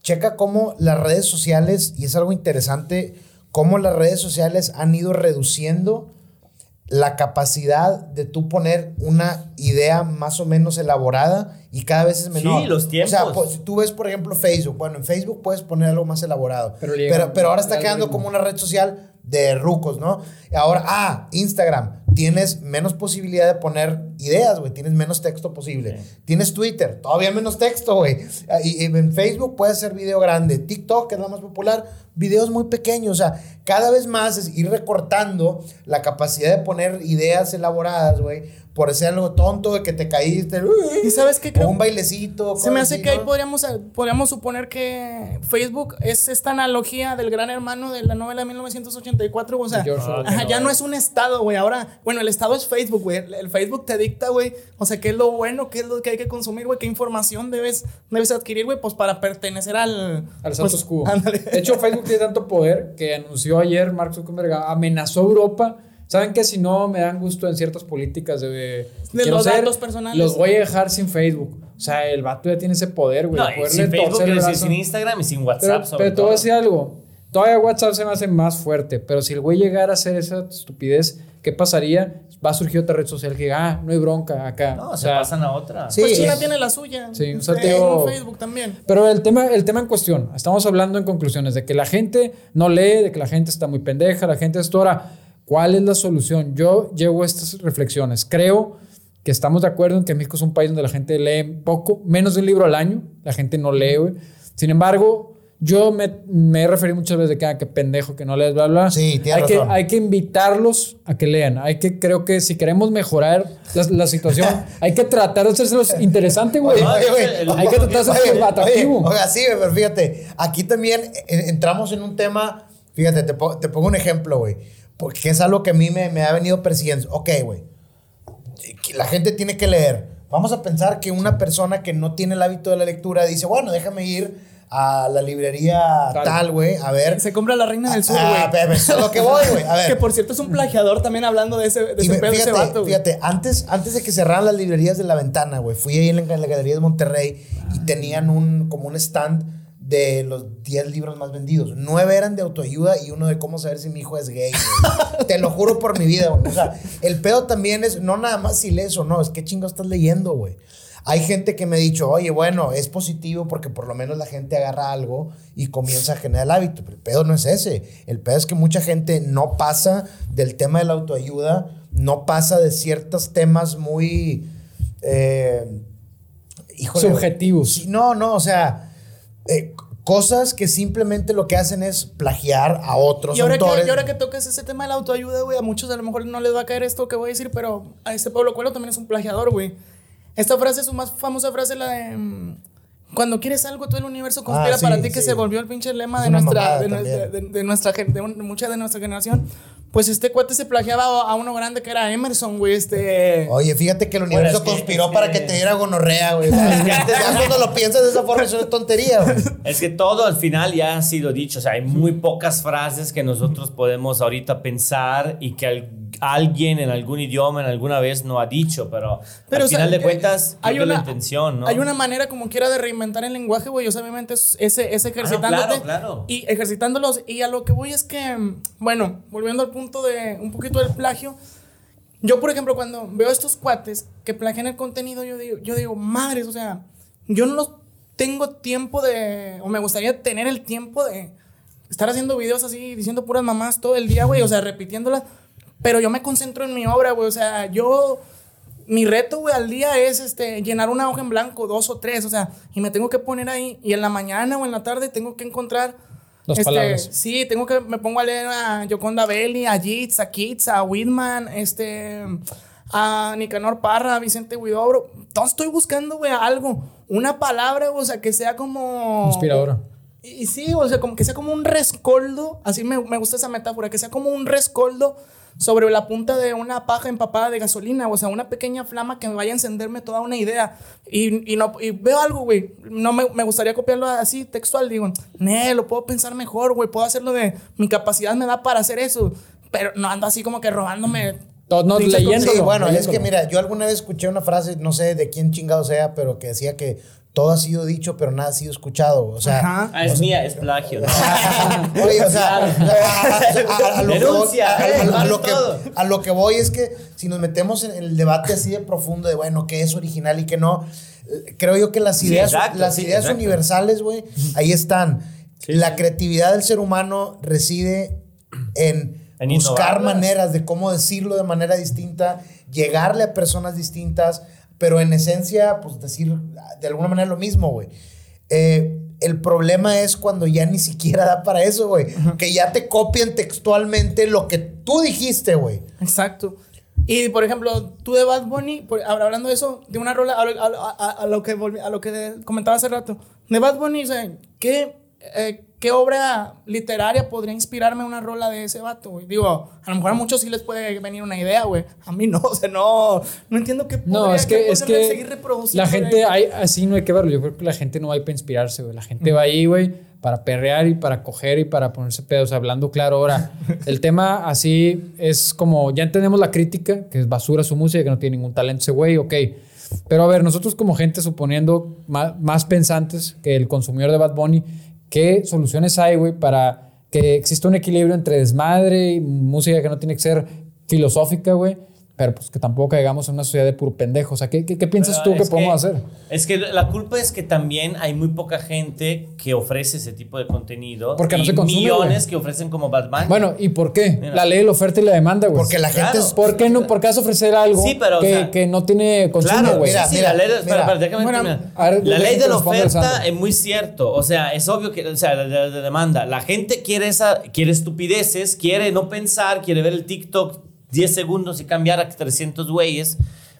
checa cómo las redes sociales, y es algo interesante, cómo las redes sociales han ido reduciendo la capacidad de tú poner una idea más o menos elaborada y cada vez es menor. Sí, los tiempos. O sea, pues, si tú ves, por ejemplo, Facebook. Bueno, en Facebook puedes poner algo más elaborado. Pero Pero, pero, ahora está quedando como una red social de rucos, ¿no? Y ahora, ah, Instagram. Tienes menos posibilidad de poner ideas, güey. Tienes menos texto posible. Tienes Twitter, todavía menos texto, güey. Ah, Y, y en Facebook puedes hacer video grande. TikTok, que es la más popular, videos muy pequeños. O sea, cada vez más es ir recortando la capacidad de poner ideas elaboradas, güey. Por hacer algo tonto de que te caíste. ¿Y sabes qué creo? O un bailecito. Se me hace así, que ahí podríamos, podríamos suponer que Facebook es esta analogía del gran hermano de la novela de 1984. O sea, ajá, ya no es un estado, güey. Ahora, bueno, el estado es Facebook, güey. El, el Facebook te dicta, güey. O sea, qué es lo bueno, qué es lo que hay que consumir, güey. Qué información debes, debes adquirir, güey, pues para pertenecer al. Al pues, quo. ándale. De hecho, Facebook tiene tanto poder que anunció ayer Mark Zuckerberg amenazó a Europa. ¿Saben que si no me dan gusto en ciertas políticas de, De quiero los ser, datos personales. Los voy a dejar sin Facebook. O sea, el vato ya tiene ese poder, güey. No, sin Facebook, el brazo. sin Instagram y sin Pero, WhatsApp. sobre pero te voy a todo. decir algo. Todavía WhatsApp se me hace más fuerte, pero si el güey llegara a hacer esa estupidez, ¿qué pasaría? Va a surgir otra red social que, ah, no hay bronca acá. No, O se sea, pasan a otra. Sí, Pues China es- tiene la suya. Sí, o sea, te digo- Facebook también. Pero el tema, el tema en cuestión, estamos hablando en conclusiones de que la gente no lee, de que la gente está muy pendeja, la gente esto ahora. ¿Cuál es la solución? Yo llevo estas reflexiones. Creo que estamos de acuerdo en que México es un país donde la gente lee poco, menos de un libro al año. La gente no lee, güey. Sin embargo, yo me, me he referido muchas veces de que, ah, que pendejo, que no lees, bla, bla. Sí, hay que, razón. hay que invitarlos a que lean. Hay que, creo que si queremos mejorar la, la situación, [LAUGHS] hay que tratar de hacérselos interesante, güey. Hay que tratar de Oye, hacerlo atractivo. oye, Oiga, sí, pero fíjate, aquí también entramos en un tema, fíjate, te, te pongo un ejemplo, güey, porque es algo que a mí me, me ha venido persiguiendo. Ok, güey, la gente tiene que leer. Vamos a pensar que una persona que no tiene el hábito de la lectura dice, bueno, déjame ir a la librería Tal. güey, a ver. Se compra la reina del sur, Ah, güey. eso es lo que voy, güey. A [LAUGHS] ver. Que por cierto es un plagiador también hablando de ese, de ese pedo de ese fíjate, vato, fíjate, antes, antes de que cerraran las librerías de la ventana, güey, fui ahí en la, en la galería de Monterrey y tenían un, como un stand de los 10 libros más vendidos. Nueve eran de autoayuda y uno de cómo saber si mi hijo es gay. Te lo juro por mi vida, güey. O sea, el pedo también es no nada más si lees o no, es qué chingo estás leyendo, güey. Hay gente que me ha dicho, oye, bueno, es positivo porque por lo menos la gente agarra algo y comienza a generar el hábito. Pero el pedo no es ese. El pedo es que mucha gente no pasa del tema de la autoayuda, no pasa de ciertos temas muy... Eh, híjole, Subjetivos. No, no, o sea, eh, cosas que simplemente lo que hacen es plagiar a otros Y ahora, que, autores. y ahora que toques ese tema de la autoayuda, güey, a muchos a lo mejor no les va a caer esto que voy a decir, pero a este Pablo Coelho también es un plagiador, güey. Esta frase, su más famosa frase, la de... mm, Cuando quieres algo, todo el universo conspira Ah, sí, para ti, que sí. se volvió el pinche lema de nuestra, de, nue- también. de- nuestra de, de mucha de nuestra generación. Pues este cuate se plagiaba a, uno grande que era Emerson, güey, este... Oye, fíjate que el universo es que- conspiró es para que- que te diera gonorrea, güey. [LAUGHS] Ya cuando lo piensas de esa forma es una tontería, güey. Es que todo al final ya ha sido dicho. O sea, hay muy pocas frases que nosotros podemos ahorita pensar y que al- alguien en algún idioma en alguna vez no ha dicho, pero, Pero, al o sea, final de eh, cuentas hay una- la intención, ¿no? Hay una manera como quiera de reinventar el lenguaje, güey. O sea, obviamente es ese, ese ejercitándote. claro, claro. Y ejercitándolos. Y a lo que voy es que, bueno, volviendo al punto de un poquito del plagio. Yo, por ejemplo, cuando veo a estos cuates que plagian el contenido, yo digo, yo digo, madres, o sea, yo no los tengo tiempo de. O me gustaría tener el tiempo de estar haciendo videos así, diciendo puras mamás todo el día, güey. O sea, repitiéndolas. Pero yo me concentro en mi obra, güey. O sea, yo mi reto, güey, al día es este, llenar una hoja en blanco, dos o tres, o sea, y me tengo que poner ahí, y en la mañana o en la tarde tengo que encontrar. Dos este, palabras. Sí, tengo que, me pongo a leer a Yoconda Belli, a Yeats, a Keats, a Whitman, este, a Nicanor Parra, a Vicente Huidobro. Entonces estoy buscando, güey, algo, una palabra, o sea, que sea como... Inspiradora. Y, y sí, o sea, como que sea como un rescoldo, así me, me gusta esa metáfora, que sea como un rescoldo sobre la punta de una paja empapada de gasolina, o sea, una pequeña flama que me vaya a encenderme toda una idea. Y, y no, y veo algo, güey, no me, me gustaría copiarlo así, textual, digo, ne, lo puedo pensar mejor, güey, puedo hacerlo de, mi capacidad me da para hacer eso, pero no ando así como que robándome. No, leyendo. Sí, Leyéndolo, bueno, es que mira, yo alguna vez escuché una frase, no sé de quién chingado sea, pero que decía que todo ha sido dicho, pero nada ha sido escuchado. O sea, Ajá. Ah, es mía, es plagio. ¿no? [LAUGHS] Oye, o sea, a, lo que voy, es que si nos metemos en el debate así de profundo de, bueno, qué es original y qué no, eh, creo yo que las Sí, ideas, exacto, las sí, ideas exacto. universales, güey, ahí están. Sí, la sí. creatividad del ser humano reside en, En buscar innovarlas. maneras de cómo decirlo de manera distinta, llegarle a personas distintas, pero en esencia, pues decir de alguna manera lo mismo, güey. Eh, el problema es cuando ya ni siquiera da para eso, güey. Que ya te copian textualmente lo que tú dijiste, güey. Exacto. Y por ejemplo, tú de Bad Bunny, por- hablando de eso, de una rola, a, a- a- a lo que volví- a lo que comentaba hace rato, de Bad Bunny, o sea, ¿qué, eh, ¿qué obra literaria podría inspirarme una rola de ese vato, güey? Digo, a lo mejor a muchos sí les puede venir una idea, güey. A mí no, [LAUGHS] o sea, no, no entiendo qué No, podría- es qué que, es que seguir reproduciendo la gente, hay, así no hay que verlo. Yo creo que la gente no va ahí para inspirarse, güey. La gente va ahí, güey, para perrear y para coger y para ponerse pedos, hablando claro. Ahora, [LAUGHS] el tema así es como, ya entendemos la crítica, que es basura su música, que no tiene ningún talento ese güey, ok. Pero a ver, nosotros como gente, suponiendo más, más pensantes que el consumidor de Bad Bunny, ¿qué soluciones hay, güey, para que existe un equilibrio entre desmadre y música que no tiene que ser filosófica, güey. Pero pues que tampoco caigamos en una sociedad de puro pendejo. O sea, ¿qué, qué, qué piensas Pero tú que podemos hacer? Es que la culpa es que también hay muy poca gente que ofrece ese tipo de contenido. Porque no y se consume, millones que ofrecen como Batman. Bueno, ¿y por qué? Mira. La ley de la oferta y la demanda, güey. Porque la gente Claro. es- ¿Por qué no? ¿Por qué vas a ofrecer algo Sí, pero, o que, sea, que no tiene consumo, Claro, mira, sí, la ley de, mira. Bueno, ver, la ley de oferta es muy cierto. O sea, es obvio que, o sea, la, la- la demanda. La gente quiere esa, quiere estupideces, quiere no pensar, quiere ver el TikTok 10 segundos y cambiar a 300 güeyes.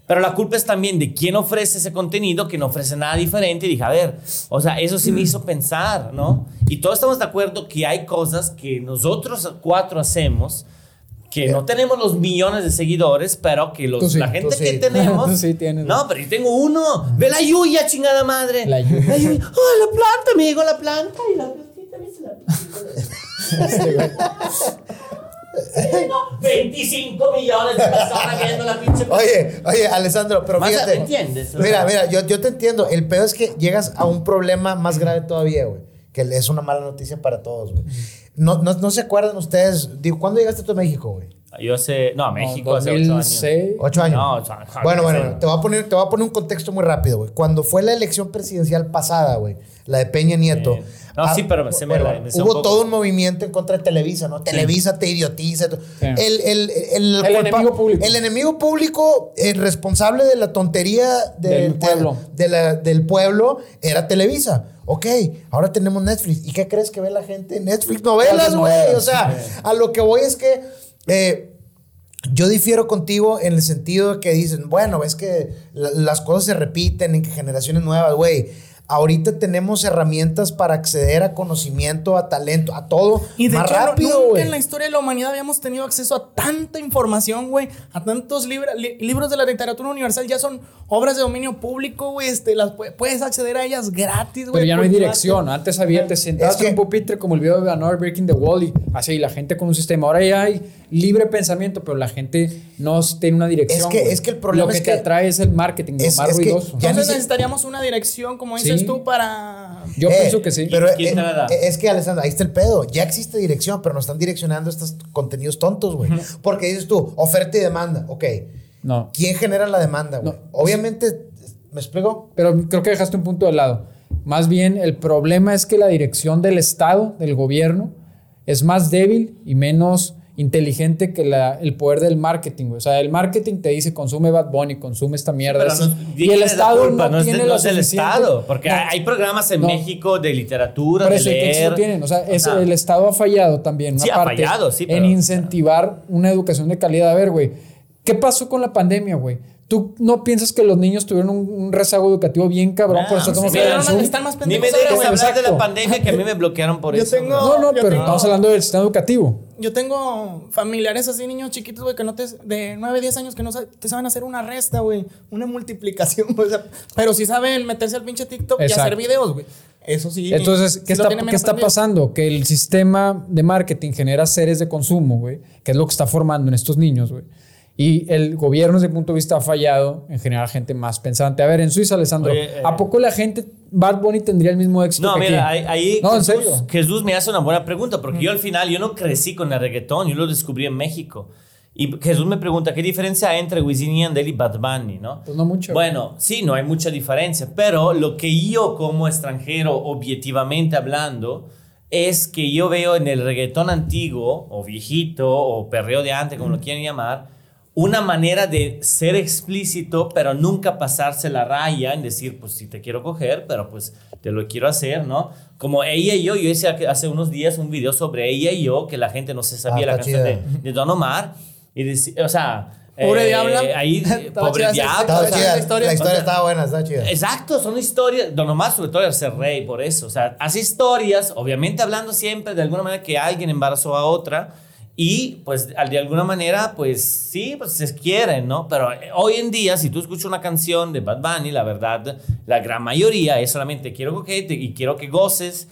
Pero la culpa es también de quién ofrece ese contenido, que no ofrece nada diferente. Y dije, a ver, o sea, eso sí me hizo pensar, ¿no? Y todos estamos de acuerdo que hay cosas que nosotros cuatro hacemos que no tenemos los millones de seguidores, pero que los, Tú sí, la gente sí. que [LAUGHS] tenemos. Tú sí tienes. No, pero yo tengo uno. Ve la Yuya, chingada madre. La Yuya. La Yuya. Oh, la planta, amigo, la planta. Y la plantita, ¿viste la [LAUGHS] Tengo 25 millones de personas viendo la pinche. Oye, oye, Alessandro, pero Más, fíjate. ¿me entiendes? Mira, mira, yo, yo te entiendo. El peor es que llegas a un problema más grave todavía, güey. Que es una mala noticia para todos, güey. No, no, no se acuerdan ustedes. Digo, ¿cuándo llegaste tú a México, güey? Yo sé. No, a México hace 8 años. 2006. ¿Ocho años? No, o sea, bueno, bueno, bueno, te voy, a poner, te voy a poner un contexto muy rápido, güey. Cuando fue la elección presidencial pasada, güey, la de Peña Nieto. Sí. No, sí, pero me sé, me un hubo poco. todo un movimiento en contra de Televisa, ¿no? Televisa te idiotiza. Sí. El, el, el, El enemigo público. El enemigo público, el responsable de la tontería de- Del de- pueblo. de la- del pueblo era Televisa. Ok, ahora tenemos Netflix. ¿Y qué crees que ve la gente? Netflix novelas, güey. O sea, a lo que voy es que eh, yo difiero contigo en el sentido de que dicen, bueno, es que la- las cosas se repiten en que generaciones nuevas, güey. Ahorita tenemos herramientas para acceder a conocimiento, a talento, a todo Y de más hecho, rápido, nunca güey. en la historia de la humanidad habíamos tenido acceso a tanta información, güey. A tantos libra- li- libros de la literatura universal. Ya son obras de dominio público, güey. Este, las pu- puedes acceder a ellas gratis, güey. Pero ya no hay dirección. Antes había, te sentabas Es que- en un pupitre como el video de Another Breaking the Wall y así la gente con un sistema. Ahora ya hay libre pensamiento, pero la gente no tiene una dirección. Es que- güey. es que el problema Lo que es te que- atrae es el marketing, lo es- más es que ruidoso. ya necesitaríamos una dirección, como dices Sí. tú, para... Yo Eh, pienso que sí. Pero ¿Quién eh, eh, es que, Alessandro, ahí está el pedo. Ya existe dirección, pero nos están direccionando estos contenidos tontos, güey. Porque dices tú, oferta y demanda. Ok. No. ¿Quién genera la demanda, güey? No. Obviamente, ¿me explico? Pero creo que dejaste un punto de lado. Más bien, el problema es que la dirección del Estado, del gobierno, es más débil y menos inteligente que la- el poder del marketing. güey. O sea, el marketing te dice consume Bad Bunny, consume esta mierda. Pero no- y ¿quién el es Estado culpa? no, es de- tiene no lo es suficiente- Estado. Porque No. hay programas en No. México de literatura, Por de el sí leer. lo tienen. O sea, es- el Estado ha fallado también. Sí, una ha parte, fallado, sí, En pero- incentivar una educación de calidad. A ver, güey, ¿qué pasó con la pandemia, güey? ¿Tú no piensas que los niños tuvieron un, un rezago educativo bien cabrón? Ah, por eso sí, estamos mira, hablando Pero de no, están más Ni me güey. hablar de la pandemia que a mí me bloquearon por Yo eso. tengo-. No, no, Yo pero tengo- estamos hablando del sistema educativo. Yo tengo familiares así, niños chiquitos, güey, que no te. de 9, 10 años que no te saben hacer una resta, güey. Una multiplicación, güey, [LAUGHS] o sea, pero sí saben meterse al pinche TikTok y hacer videos, güey. Eso sí. Entonces, sí ¿qué, está, ¿qué está pasando? Que el sistema de marketing genera seres de consumo, güey, que es lo que está formando en estos niños, güey. Y el gobierno, desde mi punto de vista, ha fallado en generar gente más pensante. A ver, en Suiza, Alessandro, Oye, eh, ¿a poco la gente, Bad Bunny tendría el mismo éxito No, que mira, aquí? ahí, No, en Jesús, serio. Jesús me hace una buena pregunta, porque yo al final, yo no crecí con el reggaetón, yo lo descubrí en México. Y Jesús me pregunta, ¿qué diferencia hay entre Wisin y Yandel y Bad Bunny, no? Pues no mucho. Bueno, sí, no hay mucha diferencia, pero lo que yo como extranjero, objetivamente hablando, es que yo veo en el reggaetón antiguo, o viejito, o perreo de antes, como lo quieran llamar, una manera de ser explícito, pero nunca pasarse la raya en decir, pues sí te quiero coger, pero pues te lo quiero hacer, ¿no? Como ella y yo, yo hice hace unos días un video sobre ella y yo, que la gente no se sabía Ah, la está canción de, de Don Omar, y deci- o sea... Pobre Diabla. Ahí, [LAUGHS] pobre Diabla. La historia. La historia O sea, estaba buena, estaba chida. Exacto, son historias. Don Omar, sobre todo, era ser rey, por eso. O sea, hace historias, obviamente hablando siempre de alguna manera que alguien embarazó a otra. Y pues de alguna manera, pues sí, pues se quieren, ¿no? Pero eh, hoy en día, si tú escuchas una canción de Bad Bunny, la verdad, la gran mayoría es solamente quiero coquete y quiero que goces.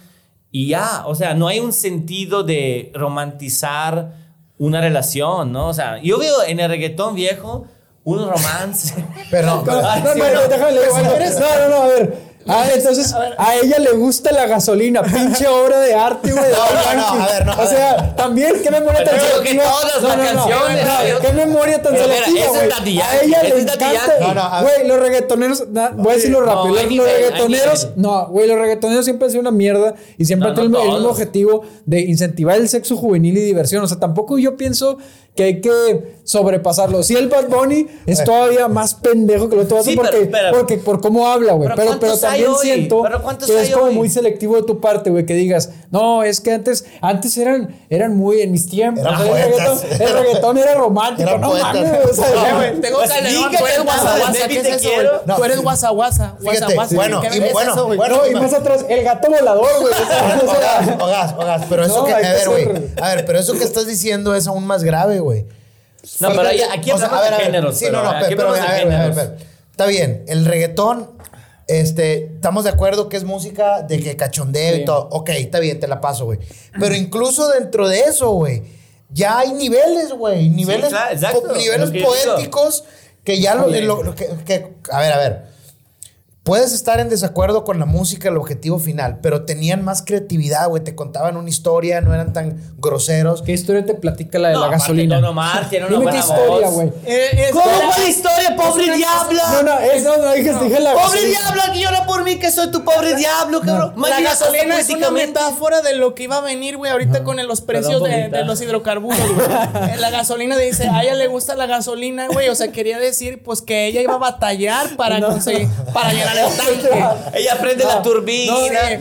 Y ya, o sea, no hay un sentido de romantizar una relación, ¿no? O sea, yo veo en el reggaetón viejo un romance. Pero, No, no, no, no. déjame leer, bueno, [LAUGHS] no, no, no, a ver. Ah, entonces a, ella le gusta la gasolina, pinche [LAUGHS] obra de arte, güey. No, no, no, Yankee. a ver, no, a O sea, también, qué memoria tan Pero digo que selectiva. todas las canciones, no, ¿no? Qué memoria tan selectiva, güey. A ella le encanta. Güey, los reggaetoneros, na- voy a decirlo rápido. los, reggaetoneros, no, güey, los reggaetoneros siempre han sido una mierda y siempre No, han tenido no el mismo objetivo de incentivar el sexo juvenil y diversión. O sea, tampoco yo pienso que hay que sobrepasarlo. Si el Bad Bunny es todavía más pendejo que lo otro Sí, porque, pero- porque por cómo habla, güey. Pero Pero, pero, ¿cuántos hay también hoy? siento ¿Pero cuántos que hay es como hoy? muy selectivo de tu parte, güey, que digas, no, es que antes, antes eran, eran muy en mis tiempos. Sea, el, reggaetón, el reggaetón era romántico. No mames, o sea, No, tengo Pues Calderón, tú eres que te guasa pasa, guasa, baby, ¿qué es te eso, quiero. güey? No. Tú eres guasa guasa, guasa Fíjate, guasa. bueno, ¿Qué y bueno, eso, güey? bueno, No, y más atrás, el gato volador, güey. [LAUGHS] Ogas, ogas, ogas, pero eso que, a ver, güey, a ver, pero eso que estás diciendo es aún más grave, güey. No, pero aquí o sea, hablamos a ver, de a ver, géneros. Sí, no, no, pero, a ver, a ver. Está bien, el reggaetón, este, estamos de acuerdo que es música de que cachondeo Sí. y todo. Ok, está bien, te la paso, güey. Pero incluso dentro de eso, güey, ya hay niveles, güey. Niveles, claro, exacto, po- niveles poéticos que ya lo, Oye. lo- lo que, que- A ver, a ver. Puedes estar en desacuerdo con la música, el objetivo final, pero tenían más creatividad, güey. Te contaban una historia, no eran tan groseros. ¿Qué historia te platica la de No, la gasolina? Don Omar tiene una Dime qué buena historia, voz. güey. Eh, ¿Cómo espera. cuál historia, pobre diabla? No, no, eso no dije, dije la Pobre gasolina. diabla que llora por mí, que soy tu pobre diablo, cabrón. La gasolina es una metáfora de lo que iba a venir, güey, ahorita con los precios de, de los hidrocarburos, güey. [LAUGHS] La gasolina dice, a ella le gusta la gasolina, güey. O sea, quería decir, pues, que ella iba a batallar para conseguir, para llenar [LAUGHS] Ella prende la turbina.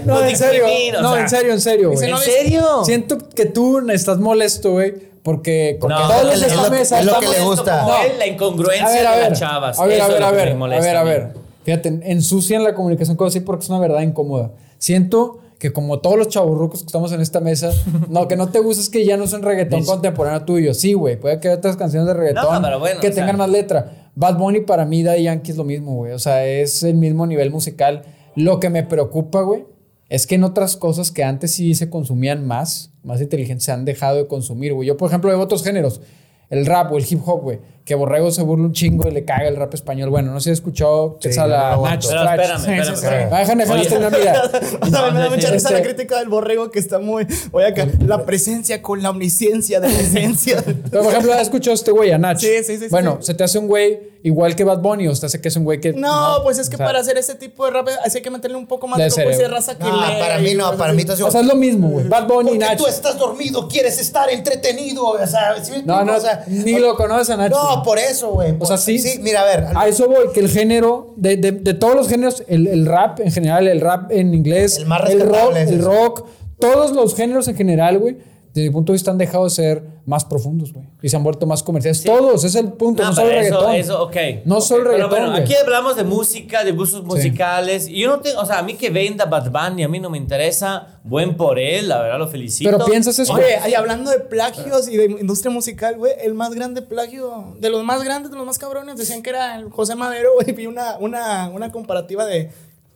No, no en serio. discrimina, o No, sea. en serio, en serio, güey. no, ¿En serio? Siento que tú estás molesto, güey, porque, porque No, todos los es de esta mesa es lo que le gusta. No. la incongruencia A ver, a de ver, las chavas. a ver, a ver, a ver, a ver, a ver. Fíjate, ensucian la comunicación con decir porque es una verdad incómoda. Siento que como todos los chaburrucos que estamos en esta mesa, [LAUGHS] no, que no te gusta es que ya no es un reggaetón contemporáneo tuyo. Sí, güey, puede que haya otras canciones de reggaetón No, bueno, que o sea. tengan más letra. Bad Bunny para mí, Daddy Yankee es lo mismo, güey. O sea, es el mismo nivel musical. Lo que me preocupa, güey, es que en otras cosas que antes sí se consumían más, más inteligentes, se han dejado de consumir, güey. Yo, por ejemplo, veo otros géneros. El rap o el hip hop, güey. Que Borrego se burla un chingo y le caga el rap español. Bueno, no sé si que Sí, es a no la lo Nach aguanto. Pero Scratch. espérame, espérame. sí, sí. espérame. Ah, déjame, déjame mira. Sea, me da mucha risa la Este- crítica del borrego que está muy. Oye, acá, la presencia con la omnisciencia de la esencia. [LAUGHS] Pero, por ejemplo, ¿has escuchado a este güey, a Nach? Sí, sí, sí, Bueno, sí. se te hace un güey igual que Bad Bunny o se te hace que es un güey que... No, pues es que o sea, para hacer ese tipo de rap así hay que meterle un poco más De de raza que No, lee para mí no, para mí te O sea, es lo mismo, güey. Bad Bunny y Porque Nach. tú estás dormido, quieres estar entretenido, o sea, ¿sí me No, no, O sea, ni lo conoces a Nach. No, por eso, güey. O sea, sí. Sí, mira, a ver. A eso voy, que el género, de, de- de todos los géneros, el, el rap en general, el rap en inglés, El más rock, rescatable es el rock, todos los géneros en general, güey, desde mi punto de vista han dejado de ser más profundos, güey. Y se han vuelto más comerciales. Todos, ese es el punto, no, No, solo eso, reggaetón. eso, ok. No ok, solo Pero reggaetón, bueno, aquí hablamos de música, de gustos musicales. Y yo no tengo, o sea, a mí que venda Bad Bunny, a mí no me interesa. Buen por él, la verdad lo felicito. Pero piensas eso. Oye, y hablando de plagios y de industria musical, güey, el más grande plagio, de los más grandes, de los más cabrones, decían que era el José Madero, güey. Vi una, una, una comparativa de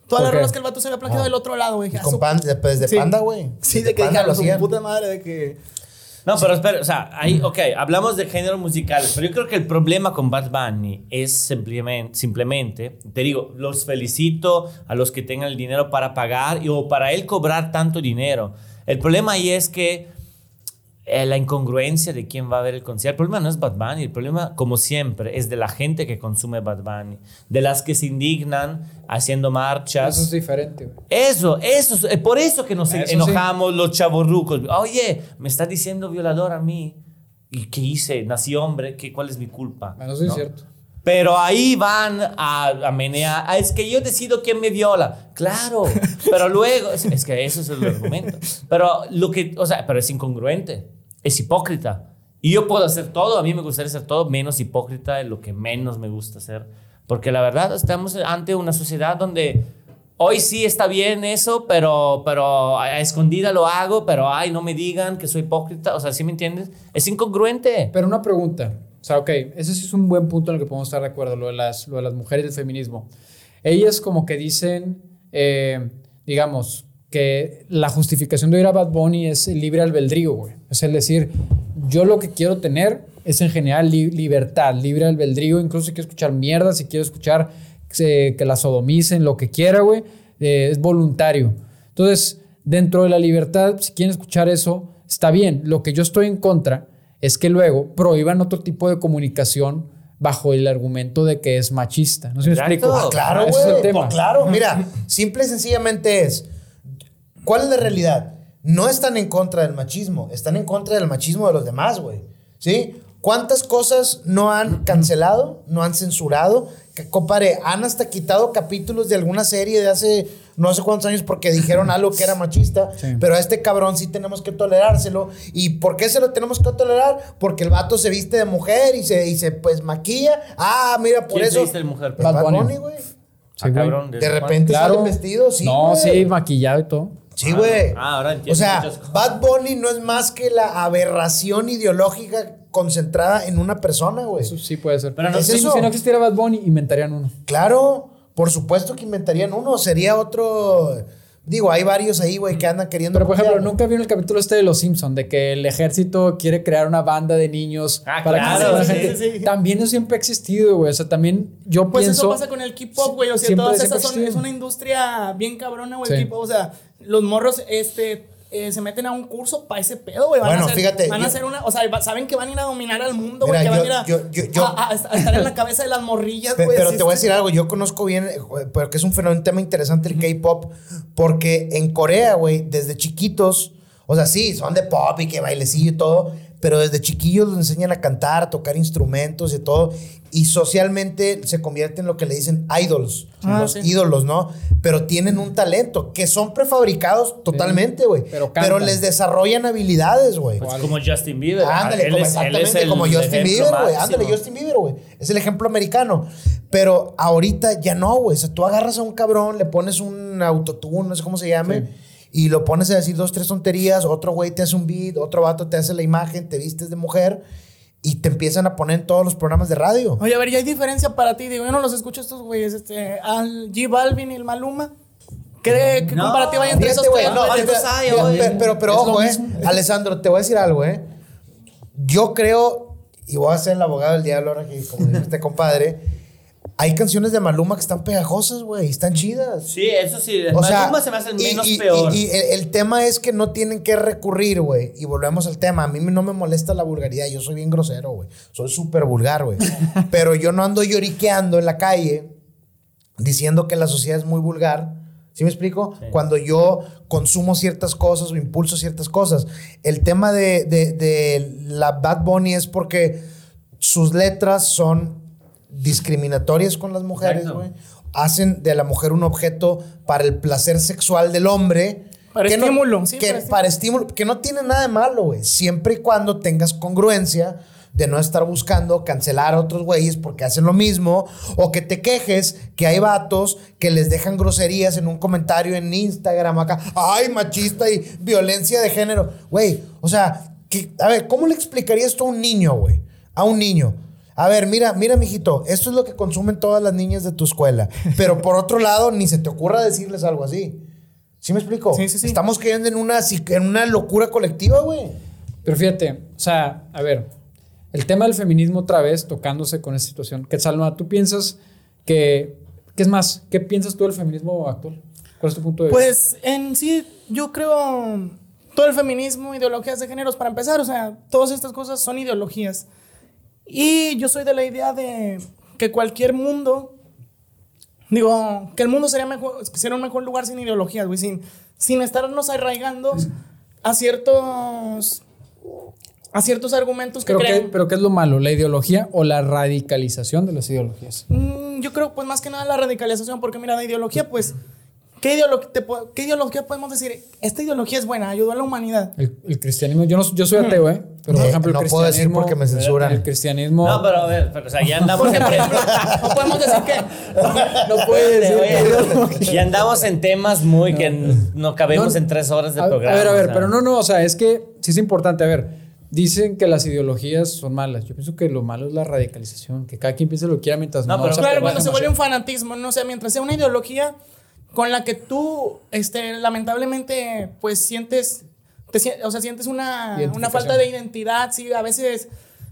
todas las rolas que el vato se había plagiado del otro lado, güey. Y Ah, con pan, de Sí. panda, güey. Sí, de que lo su puta madre, de que. No, pero espera, o sea, ahí, ok, hablamos de géneros musicales, pero yo creo que el problema con Bad Bunny es simplemente, simplemente, te digo, los felicito a los que tengan el dinero para pagar y, o para él cobrar tanto dinero. El problema ahí es que eh, la incongruencia de quién va a ver el concierto. El problema no es Bad Bunny, el problema, como siempre, es de la gente que consume Bad Bunny, de las que se indignan haciendo marchas. Eso es diferente. Eso, eso, es por eso que nos Eso sí. enojamos los chavorrucos. Oye, me está diciendo violador a mí. ¿Y qué hice? Nací hombre, ¿qué, ¿cuál es mi culpa? Bueno, eso es ¿No? cierto. Pero ahí van a, a menear. Ah, es que yo decido quién me viola. Claro, [LAUGHS] pero luego. Es, es que eso es el argumento. Pero lo que. O sea, pero es incongruente. Es hipócrita. Y yo puedo hacer todo. A mí me gustaría hacer todo menos hipócrita de lo que menos me gusta hacer. Porque la verdad, estamos ante una sociedad donde. Hoy sí está bien eso, pero, pero a escondida lo hago, pero ay, no me digan que soy hipócrita. O sea, ¿sí me entiendes? Es incongruente. Pero una pregunta. O sea, ok, ese sí es un buen punto en el que podemos estar de acuerdo, lo de las, lo de las mujeres del feminismo. Ellas como que dicen, eh, digamos, que la justificación de ir a Bad Bunny es el libre albedrío, güey. Es el decir, yo lo que quiero tener es en general li- libertad, libre albedrío, incluso si quiero escuchar mierda, si quiero escuchar eh, que la sodomicen, lo que quiera, güey. eh, es voluntario. Entonces, dentro de la libertad, si quieren escuchar eso, está bien. Lo que yo estoy en contra es que luego prohíban otro tipo de comunicación bajo el argumento de que es machista. ¿No sé si me explico? Ah, Claro, es tema. pues claro, mira, simple y sencillamente es. ¿Cuál es la realidad? No están en contra del machismo, están en contra del machismo de los demás, güey. ¿Sí? ¿Cuántas cosas no han cancelado, no han censurado? Que, compadre, han hasta quitado capítulos de alguna serie de hace no sé cuántos años porque dijeron algo que era machista, [LAUGHS] Sí. pero a este cabrón sí tenemos que tolerárselo. ¿Y por qué se lo tenemos que tolerar? Porque el vato se viste de mujer y se, y se pues maquilla. Ah, mira, por ¿Quién se eso. viste de mujer? Pues, Bad Bunny. Güey. Sí, Ah, cabrón, De ¿desde repente Claro. salen vestidos, sí. no, sí, maquillado y todo. Sí, güey. Ah, ahora entiendo O sea. Bad Bunny no es más que la aberración ideológica concentrada en una persona, güey. Eso sí puede ser. Pero no ¿Es si, eso? si no existiera Bad Bunny, inventarían uno. Claro, por supuesto que inventarían uno. Sería otro. Digo, hay varios ahí, güey, que andan queriendo. Pero, por ejemplo, nunca vieron el capítulo este de Los Simpson de que el ejército quiere crear una banda de niños Ah, para claro, que sí, gente. sí, sí. También eso siempre ha existido, güey. O sea, también yo Pues pienso. eso pasa con el K-pop, güey. O sea, Siempre- todas esas son, es una industria bien cabrona, güey. Sí. el K-pop. O sea, los morros, este. Eh, se meten a un curso para ese pedo, güey. Van Bueno, a hacer, fíjate, Van yo- a hacer una. O sea, saben que van a ir a dominar al mundo, güey. Que van a ir yo- a, a- a- a estar en la cabeza de las morrillas, güey. Pero te voy a es- decir algo, yo conozco bien, eh, pero que es un fenómeno, un tema interesante el K-pop, porque en Corea, güey, desde chiquitos, o sea, sí, son de pop y que bailecillo y todo, pero desde chiquillos los enseñan a cantar, a tocar instrumentos y todo, y socialmente se convierte en lo que le dicen idols, Ah, los sí. ídolos, ¿no? Pero tienen un talento, que son prefabricados totalmente, güey, pero pero, cantan. les desarrollan habilidades, güey. Pues como Justin Bieber. Ándale, Él como, exactamente, como Justin Bieber, güey. Ándale, Justin Bieber, güey. Es el ejemplo americano. Pero ahorita ya no, güey. O sea, tú agarras a un cabrón, le pones un autotune, no sé cómo se llame, y lo pones a decir dos, tres tonterías. Otro güey te hace un beat, otro vato te hace la imagen, te vistes de mujer y te empiezan a poner en todos los programas de radio. Oye, a ver, ¿y hay diferencia para ti? Digo, yo no los escucho estos güeyes, este, al G Balvin y el Maluma. ¿Qué, qué No, comparativa hay entre Fíjate, esos tres, no, te- te- pe- pero, pero ojo, eh. [LAUGHS] Alessandro, te voy a decir algo, eh. Yo creo, y voy a ser el abogado del diablo ahora que, como dice este compadre, hay canciones de Maluma que están pegajosas, güey, y están chidas. Sí, eso sí. O Maluma sea, se me hace y- menos y, peor. Y, y el, el tema es que no tienen que recurrir, güey. Y volvemos al tema. A mí no me molesta la vulgaridad. Yo soy bien grosero, güey. Soy súper vulgar, güey. [LAUGHS] Pero yo no ando lloriqueando en la calle diciendo que la sociedad es muy vulgar. ¿Sí me explico? Sí. Cuando yo consumo ciertas cosas o impulso ciertas cosas. El tema de, de- de la Bad Bunny es porque sus letras son discriminatorias con las mujeres, güey. Hacen de la mujer un objeto para el placer sexual del hombre. Para que no- estímulo, sí, que- para estímulo. para estímulo. Que no tiene nada de malo, güey. Siempre y cuando tengas congruencia de no estar buscando cancelar a otros güeyes porque hacen lo mismo. O que te quejes que hay vatos que les dejan groserías en un comentario en Instagram acá. Ay, machista y violencia de género. Güey, o sea, que- a ver, ¿cómo le explicarías esto a un niño, güey? A un niño. A ver, mira, mira, mijito, esto es lo que consumen todas las niñas de tu escuela. Pero por otro lado, ni se te ocurra decirles algo así. ¿Sí me explico? Sí, sí, sí. Estamos cayendo en una, en una locura colectiva, güey. Pero fíjate, o sea, a ver, el tema del feminismo otra vez tocándose con esta situación. Quetzalma, ¿tú piensas que, qué es más, qué piensas tú del feminismo actual? ¿Cuál es tu punto de vista? Pues en sí, yo creo todo el feminismo, ideologías de géneros, para empezar, o sea, todas estas cosas son ideologías. Y yo soy de la idea de que cualquier mundo, digo, que el mundo sería, mejor, sería un mejor lugar sin ideologías, güey, sin, sin estarnos arraigando a ciertos, a ciertos argumentos que ¿Pero qué, pero qué es lo malo? ¿La ideología o la radicalización de las ideologías? Mm, yo creo, pues más que nada la radicalización, porque mira, de ideología, pues, ¿qué, ideolo- te po- ¿qué ideología podemos decir? Esta ideología es buena, ayudó a la humanidad. El, el cristianismo, yo, no, yo soy ateo, ¿eh? Pero por ejemplo, el no puedo decir porque me censuran. El cristianismo. No, pero a ver, pero, o sea, ya andamos en no [LAUGHS] podemos decir que... no puede decir. Oye, ya andamos en temas muy que no cabemos No, en tres horas de a, programa. a ver, a o ver, sea. pero no, no, o sea, es que sí es importante. A ver, dicen que las ideologías son malas. Yo pienso que lo malo es la radicalización, que cada quien piense lo que quiera mientras No, no. pero se Claro, cuando se vuelve un fanatismo, no sé, mientras sea una ideología con la que tú, este, lamentablemente, pues sientes, te o sea, sientes una, una falta de identidad, sí, a veces,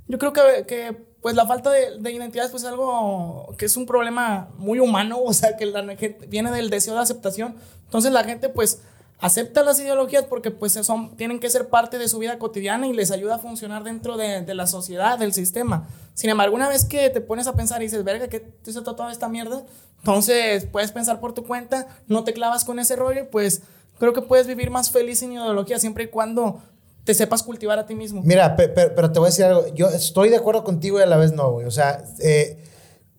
yo creo que, que pues la falta de, de identidad pues, es algo que es un problema muy humano, [LAUGHS] o sea, que la gente viene del deseo de aceptación. Entonces la gente pues acepta las ideologías porque pues son, tienen que ser parte de su vida cotidiana y les ayuda a funcionar dentro de, de la sociedad, del sistema. Sin embargo, una vez que te pones a pensar y dices, verga, ¿qué te hizo toda esta mierda? Entonces puedes pensar por tu cuenta, no te clavas con ese rollo y pues creo que puedes vivir más feliz sin ideología siempre y cuando te sepas cultivar a ti mismo. Mira, pe- pe- pero te voy a decir algo. Yo estoy de acuerdo contigo y a la vez no, güey. O sea, eh,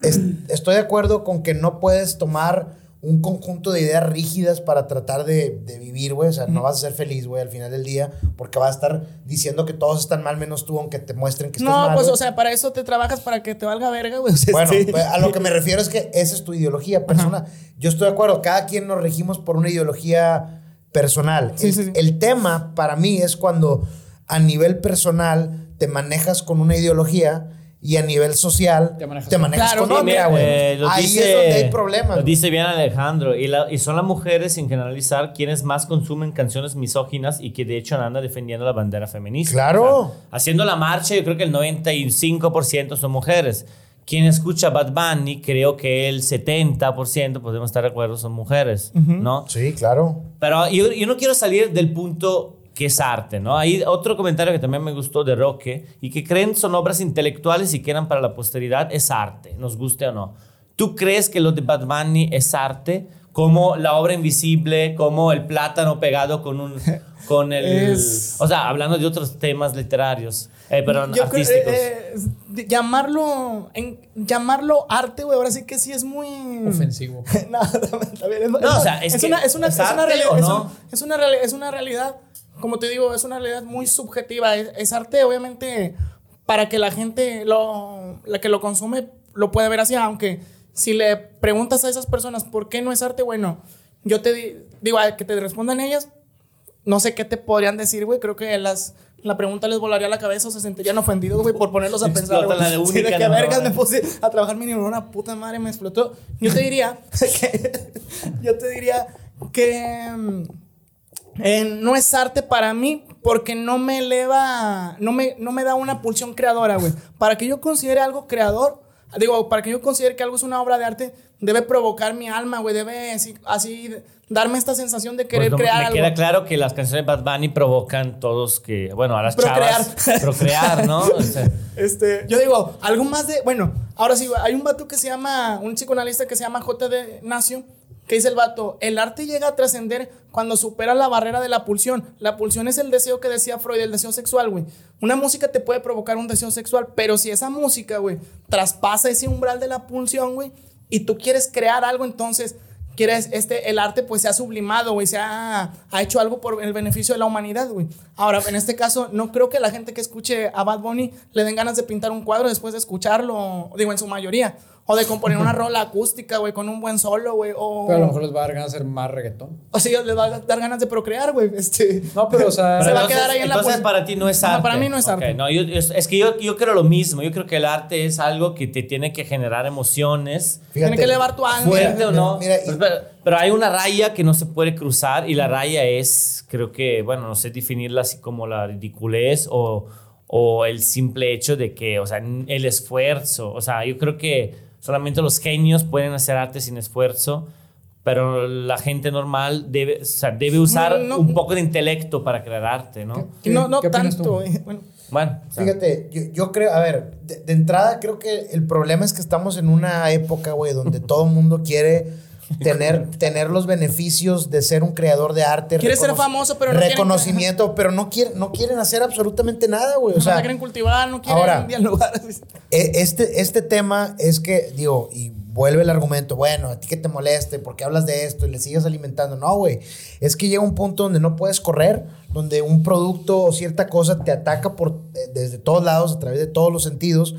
es- estoy de acuerdo con que no puedes tomar un conjunto de ideas rígidas para tratar de, de vivir, güey. O sea, no vas a ser feliz, güey, al final del día, porque vas a estar diciendo que todos están mal menos tú, aunque te muestren que estás No, mal. pues güey. o sea, para eso te trabajas para que te valga verga, güey. O sea, Bueno, pues, a lo que me refiero es que esa es tu ideología personal. Yo estoy de acuerdo, cada quien nos regimos por una ideología personal. Sí, el, sí, sí. el tema para mí es cuando a nivel personal te manejas con una ideología y a nivel social Te manejas te manejas Claro, con otra, güey. Eh, Ahí dice- es donde hay problemas. Lo güey. dice bien Alejandro. Y, la- y son las mujeres, sin generalizar, quienes más consumen canciones misóginas y que de hecho andan defendiendo la bandera feminista. Claro. O sea, haciendo la marcha, yo creo que el 95% son mujeres. Quien escucha Bad Bunny, creo que el 70%, podemos estar de acuerdo, son mujeres, ¿no? Sí, claro. Pero yo, yo no quiero salir del punto que es arte, ¿no? Hay otro comentario que también me gustó de Roque y que creen son obras intelectuales y que eran para la posteridad, es arte, nos guste o no. ¿Tú crees que lo de Bad Bunny es arte? Como la obra invisible, como el plátano pegado con un... [LAUGHS] Con el... Es- O sea, hablando de otros temas literarios, eh, perdón, Yo creo, artísticos. eh, eh, llamarlo, en- llamarlo arte, güey, ahora sí que sí es muy... Ofensivo. [LAUGHS] no, [LAUGHS] también es, No, o sea, es que, una, es una, ¿es es una arte realidad, o es no? un- es una reali- es una realidad, como te digo, es una realidad muy subjetiva. Es, es arte, obviamente, para que la gente, lo, la que lo consume, lo puede ver así, aunque si le preguntas a esas personas por qué no es arte, bueno, yo te di- digo, a que te respondan ellas, no sé qué te podrían decir, güey. Creo que las, la pregunta les volaría la cabeza o se sentirían ofendidos, güey, por ponerlos a pensar. La de [LAUGHS] Sí, de única que vergas me puse a trabajar mi neurona, puta madre, me explotó. Yo te diría [LAUGHS] que. yo te diría que. Eh, no es arte para mí porque no me eleva, no me, no me da una pulsión creadora, güey. Para que yo considere algo creador, digo, para que yo considere que algo es una obra de arte, debe provocar mi alma, güey, debe así, así darme esta sensación de Pues querer no, crear me algo. queda claro que las canciones de Bad Bunny provocan todos que, bueno, a las Procrear. chavas procrear, ¿no? O sea, [LAUGHS] Este, yo digo, algo más de, bueno, ahora sí, hay un vato que se llama, un psicoanalista que se llama J.D. Nacio, que dice el vato, el arte llega a trascender cuando supera la barrera de la pulsión. La pulsión es el deseo que decía Freud, el deseo sexual, güey. Una música te puede provocar un deseo sexual, pero si esa música, güey, traspasa ese umbral de la pulsión, güey, y tú quieres crear algo, entonces quieres, este, el arte pues se ha sublimado, güey, se ha, ha hecho algo por el beneficio de la humanidad, güey. Ahora, en este caso, no creo que la gente que escuche a Bad Bunny le den ganas de pintar un cuadro después de escucharlo, digo, en su mayoría. O de componer una rola acústica, güey, con un buen solo, güey. O, Pero a lo mejor les va a dar ganas de hacer más reggaetón. o sea, les va a dar ganas de procrear, güey. Este, No, pero o sea. [LAUGHS] Se va a quedar ahí en la entonces para ti no es No, arte. para mí no es Ok, arte. no, yo- es, que yo, yo creo lo mismo. Yo creo que el arte es algo que te tiene que generar emociones. tiene que elevar tu ánimo. Fuerte o no. mira, pero- pero hay una raya que no se puede cruzar y la raya es, creo que, bueno, no sé definirla así como la ridiculez o, o el simple hecho de que, o sea, el esfuerzo. O sea, yo creo que solamente los genios pueden hacer arte sin esfuerzo. Pero la gente normal debe, o sea, debe usar No, no. un poco de intelecto para crear arte, ¿no? No, no ¿Qué opinas tanto, güey. Bueno, Bueno, o sea, Fíjate, yo, yo creo, a ver, de, de entrada creo que el problema es que estamos en una época, güey, donde [LAUGHS] todo el mundo quiere [LAUGHS] tener, tener los beneficios de ser un creador de arte. Quiere ser famoso, pero no quieren- Reconocimiento, [LAUGHS] pero no quieren, no quieren hacer absolutamente nada, güey. O no sea, se quieren cultivar, no quieren ahora- dialogar. [LAUGHS] e- este, este tema es que, digo, y vuelve el argumento, bueno, a ti que te moleste, porque hablas de esto y le sigues alimentando. No, güey. Es que llega un punto donde no puedes correr, donde un producto o cierta cosa te ataca por, eh, desde todos lados, a través de todos los sentidos,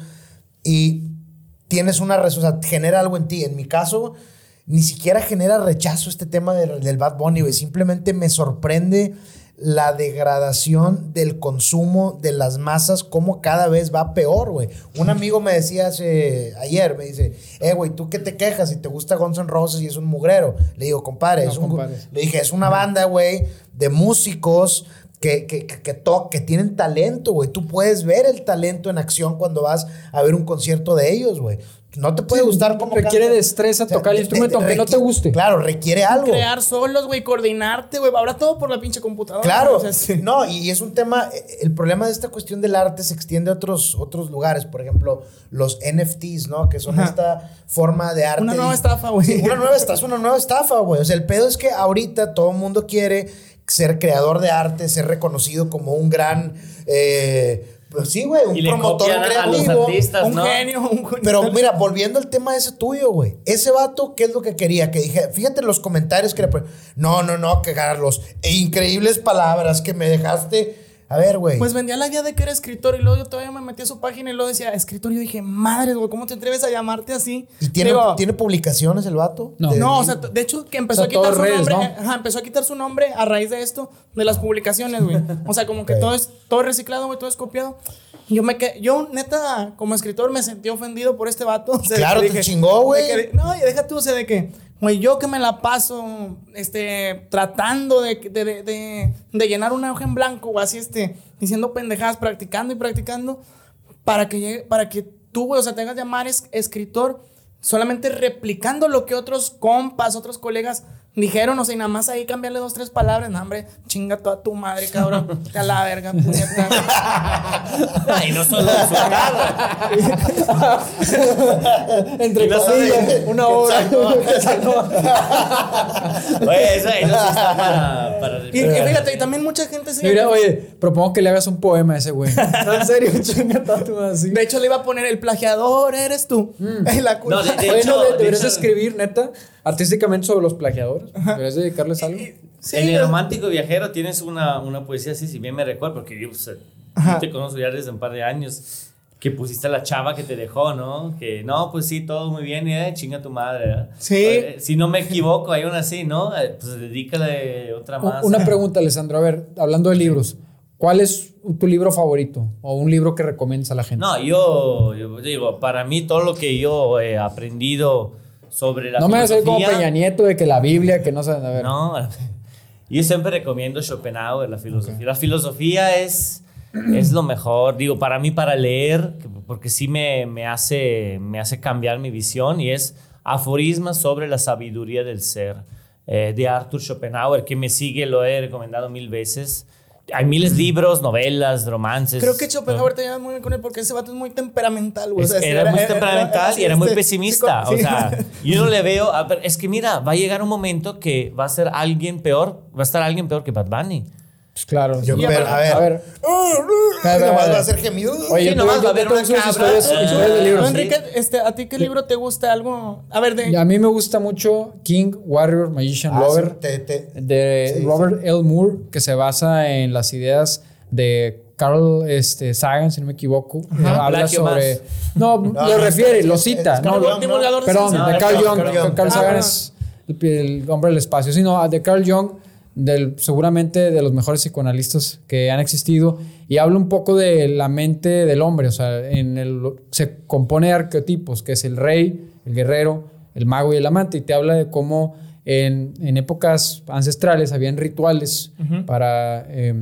y tienes una res- o sea, genera algo en ti. En mi caso, ni siquiera genera rechazo este tema del, del Bad Bunny, güey. Simplemente me sorprende la degradación del consumo de las masas, como cada vez va peor, güey. Un amigo me decía hace, ayer, me dice, eh, güey, ¿tú qué te quejas si te gusta Guns N' Roses y es un mugrero? Le digo, compadre, No es un... Le dije, es una banda, güey, de músicos que, que, que, que, to- que tienen talento, güey. Tú puedes ver el talento en acción cuando vas a ver un concierto de ellos, güey. No te puede gustar como requiere destreza tocar el de- instrumento, de- aunque no te guste. Claro, requiere algo. Crear solos, güey, coordinarte, güey. Ahora todo por la pinche computadora. Claro, O sea, sí. no, y es un tema, eh, el problema de esta cuestión del arte se extiende a otros, otros lugares, por ejemplo, los NFTs, ¿no? Que son Ajá. esta forma de arte. Una nueva estafa, güey. Sí, una nueva estafa, es una nueva estafa, güey. O sea, el pedo es que ahorita todo el mundo quiere ser creador de arte, ser reconocido como un gran, eh, pues sí, güey, un promotor creativo. artistas, un ¿no? genio, un. [LAUGHS] Pero mira, volviendo al tema ese tuyo, güey. Ese vato, ¿qué es lo que quería? Que dije, fíjate en los comentarios que le No, no, no, que Carlos. e increíbles palabras que me dejaste. A ver, güey. Pues vendía la idea de que era escritor y luego yo todavía me metí a su página y luego decía escritor. Y yo dije, madre, güey, ¿cómo te atreves a llamarte así? ¿Y tiene, Digo, tiene publicaciones el vato? No. De- No, o sea, de hecho que empezó O sea, a quitar su redes, nombre, ¿no? ajá, empezó a quitar su nombre a raíz de esto, de las publicaciones, güey. O sea, como que todo es todo reciclado, güey, todo es copiado. Y yo me quedé, yo neta como escritor me sentí ofendido por este vato. [LAUGHS] O sea, Claro, te chingó, güey. No, y deja tú, o sea, de que, güey, yo que me la paso, este, tratando de, de, de, llenar una hoja en blanco o así, este, diciendo pendejadas, practicando y practicando, para que llegue, para que tú, güey, o sea, tengas llamar es, escritor, solamente replicando lo que otros compas, otros colegas dijeron, o sea, y nada más ahí cambiarle dos, tres palabras, no, hombre, chinga toda tu madre, cabrón, te a la verga, puñeta. [LAUGHS] Y no solo insultado. [LAUGHS] Entre Y no comillas, una hora. [LAUGHS] Oye, eso, eso sí está para. para Y, y fíjate, y también mucha gente se... Mira, oye, propongo que le hagas un poema a ese güey. No, en serio, chinga tú así. De hecho, le iba a poner el plagiador, eres tú. Y la. No, de- de hecho- no, de- de deberías hecho- escribir, neta, artísticamente sobre los plagiadores. Deberías dedicarles algo. Sí, en el romántico viajero tienes una, una poesía así, si bien me recuerdo, porque yo, pues, yo te conozco ya desde un par de años, que pusiste a la chava que te dejó, ¿no? Que no, pues sí, todo muy bien, y eh, chinga tu madre. ¿verdad? Sí. Eh, Si no me equivoco, hay una así, ¿no? Eh, Pues dedícale otra más. Una [LAUGHS] pregunta, Alessandro. A ver, hablando de libros, ¿cuál es tu libro favorito? O un libro que recomiendas a la gente. No, yo, yo digo, para mí todo lo que yo he aprendido sobre la No me decir como Peña Nieto de que la Biblia, que no saben. A ver. No, [LAUGHS] yo siempre recomiendo Schopenhauer, la filosofía. La filosofía es, es lo mejor, digo, para mí para leer, que- porque sí me, me, hace, me hace cambiar mi visión y es aforismas sobre la sabiduría del ser eh, de Arthur Schopenhauer, que me sigue, lo he recomendado mil veces. Hay miles de libros, novelas, romances. Creo que Schopenhauer te llevas muy bien con él porque ese vato es muy temperamental, güey. Es- O sea, era, muy temperamental y era muy este, pesimista. o sí. sea, [LAUGHS] yo no le veo. a es que mira, va a llegar un momento que va a ser alguien peor, va a estar alguien peor que Bad Bunny. Pues claro. Yo, sí. pero, a ver. A ver. Y ver, nomás a va a ser gemido. Oye, Sí, nomás va a haber una cabra. historias, Ah. historias de No, libros. Enrique, este, ¿a ti qué libro te gusta? Algo. A ver, de. Y a mí me gusta mucho King, Warrior, Magician, Ah, Lover. sí, te- te- de Sí, Robert L. Moore, que se basa en las ideas de Carl este, Sagan, si no me equivoco. Habla sobre. más. No, No, lo no, refiere, es- lo es- cita. es no, Carl lo- Jung, divulgador de perdón, de No, Carl Jung. Carl Sagan Jung. es el, el hombre del espacio. Sí, no, de Carl Jung, del, seguramente de los mejores psicoanalistas que han existido. Y habla un poco de la mente del hombre. O sea, en el, se compone de arqueotipos, que es el rey, el guerrero, el mago y el amante. Y te habla de cómo en, en épocas ancestrales habían rituales para eh,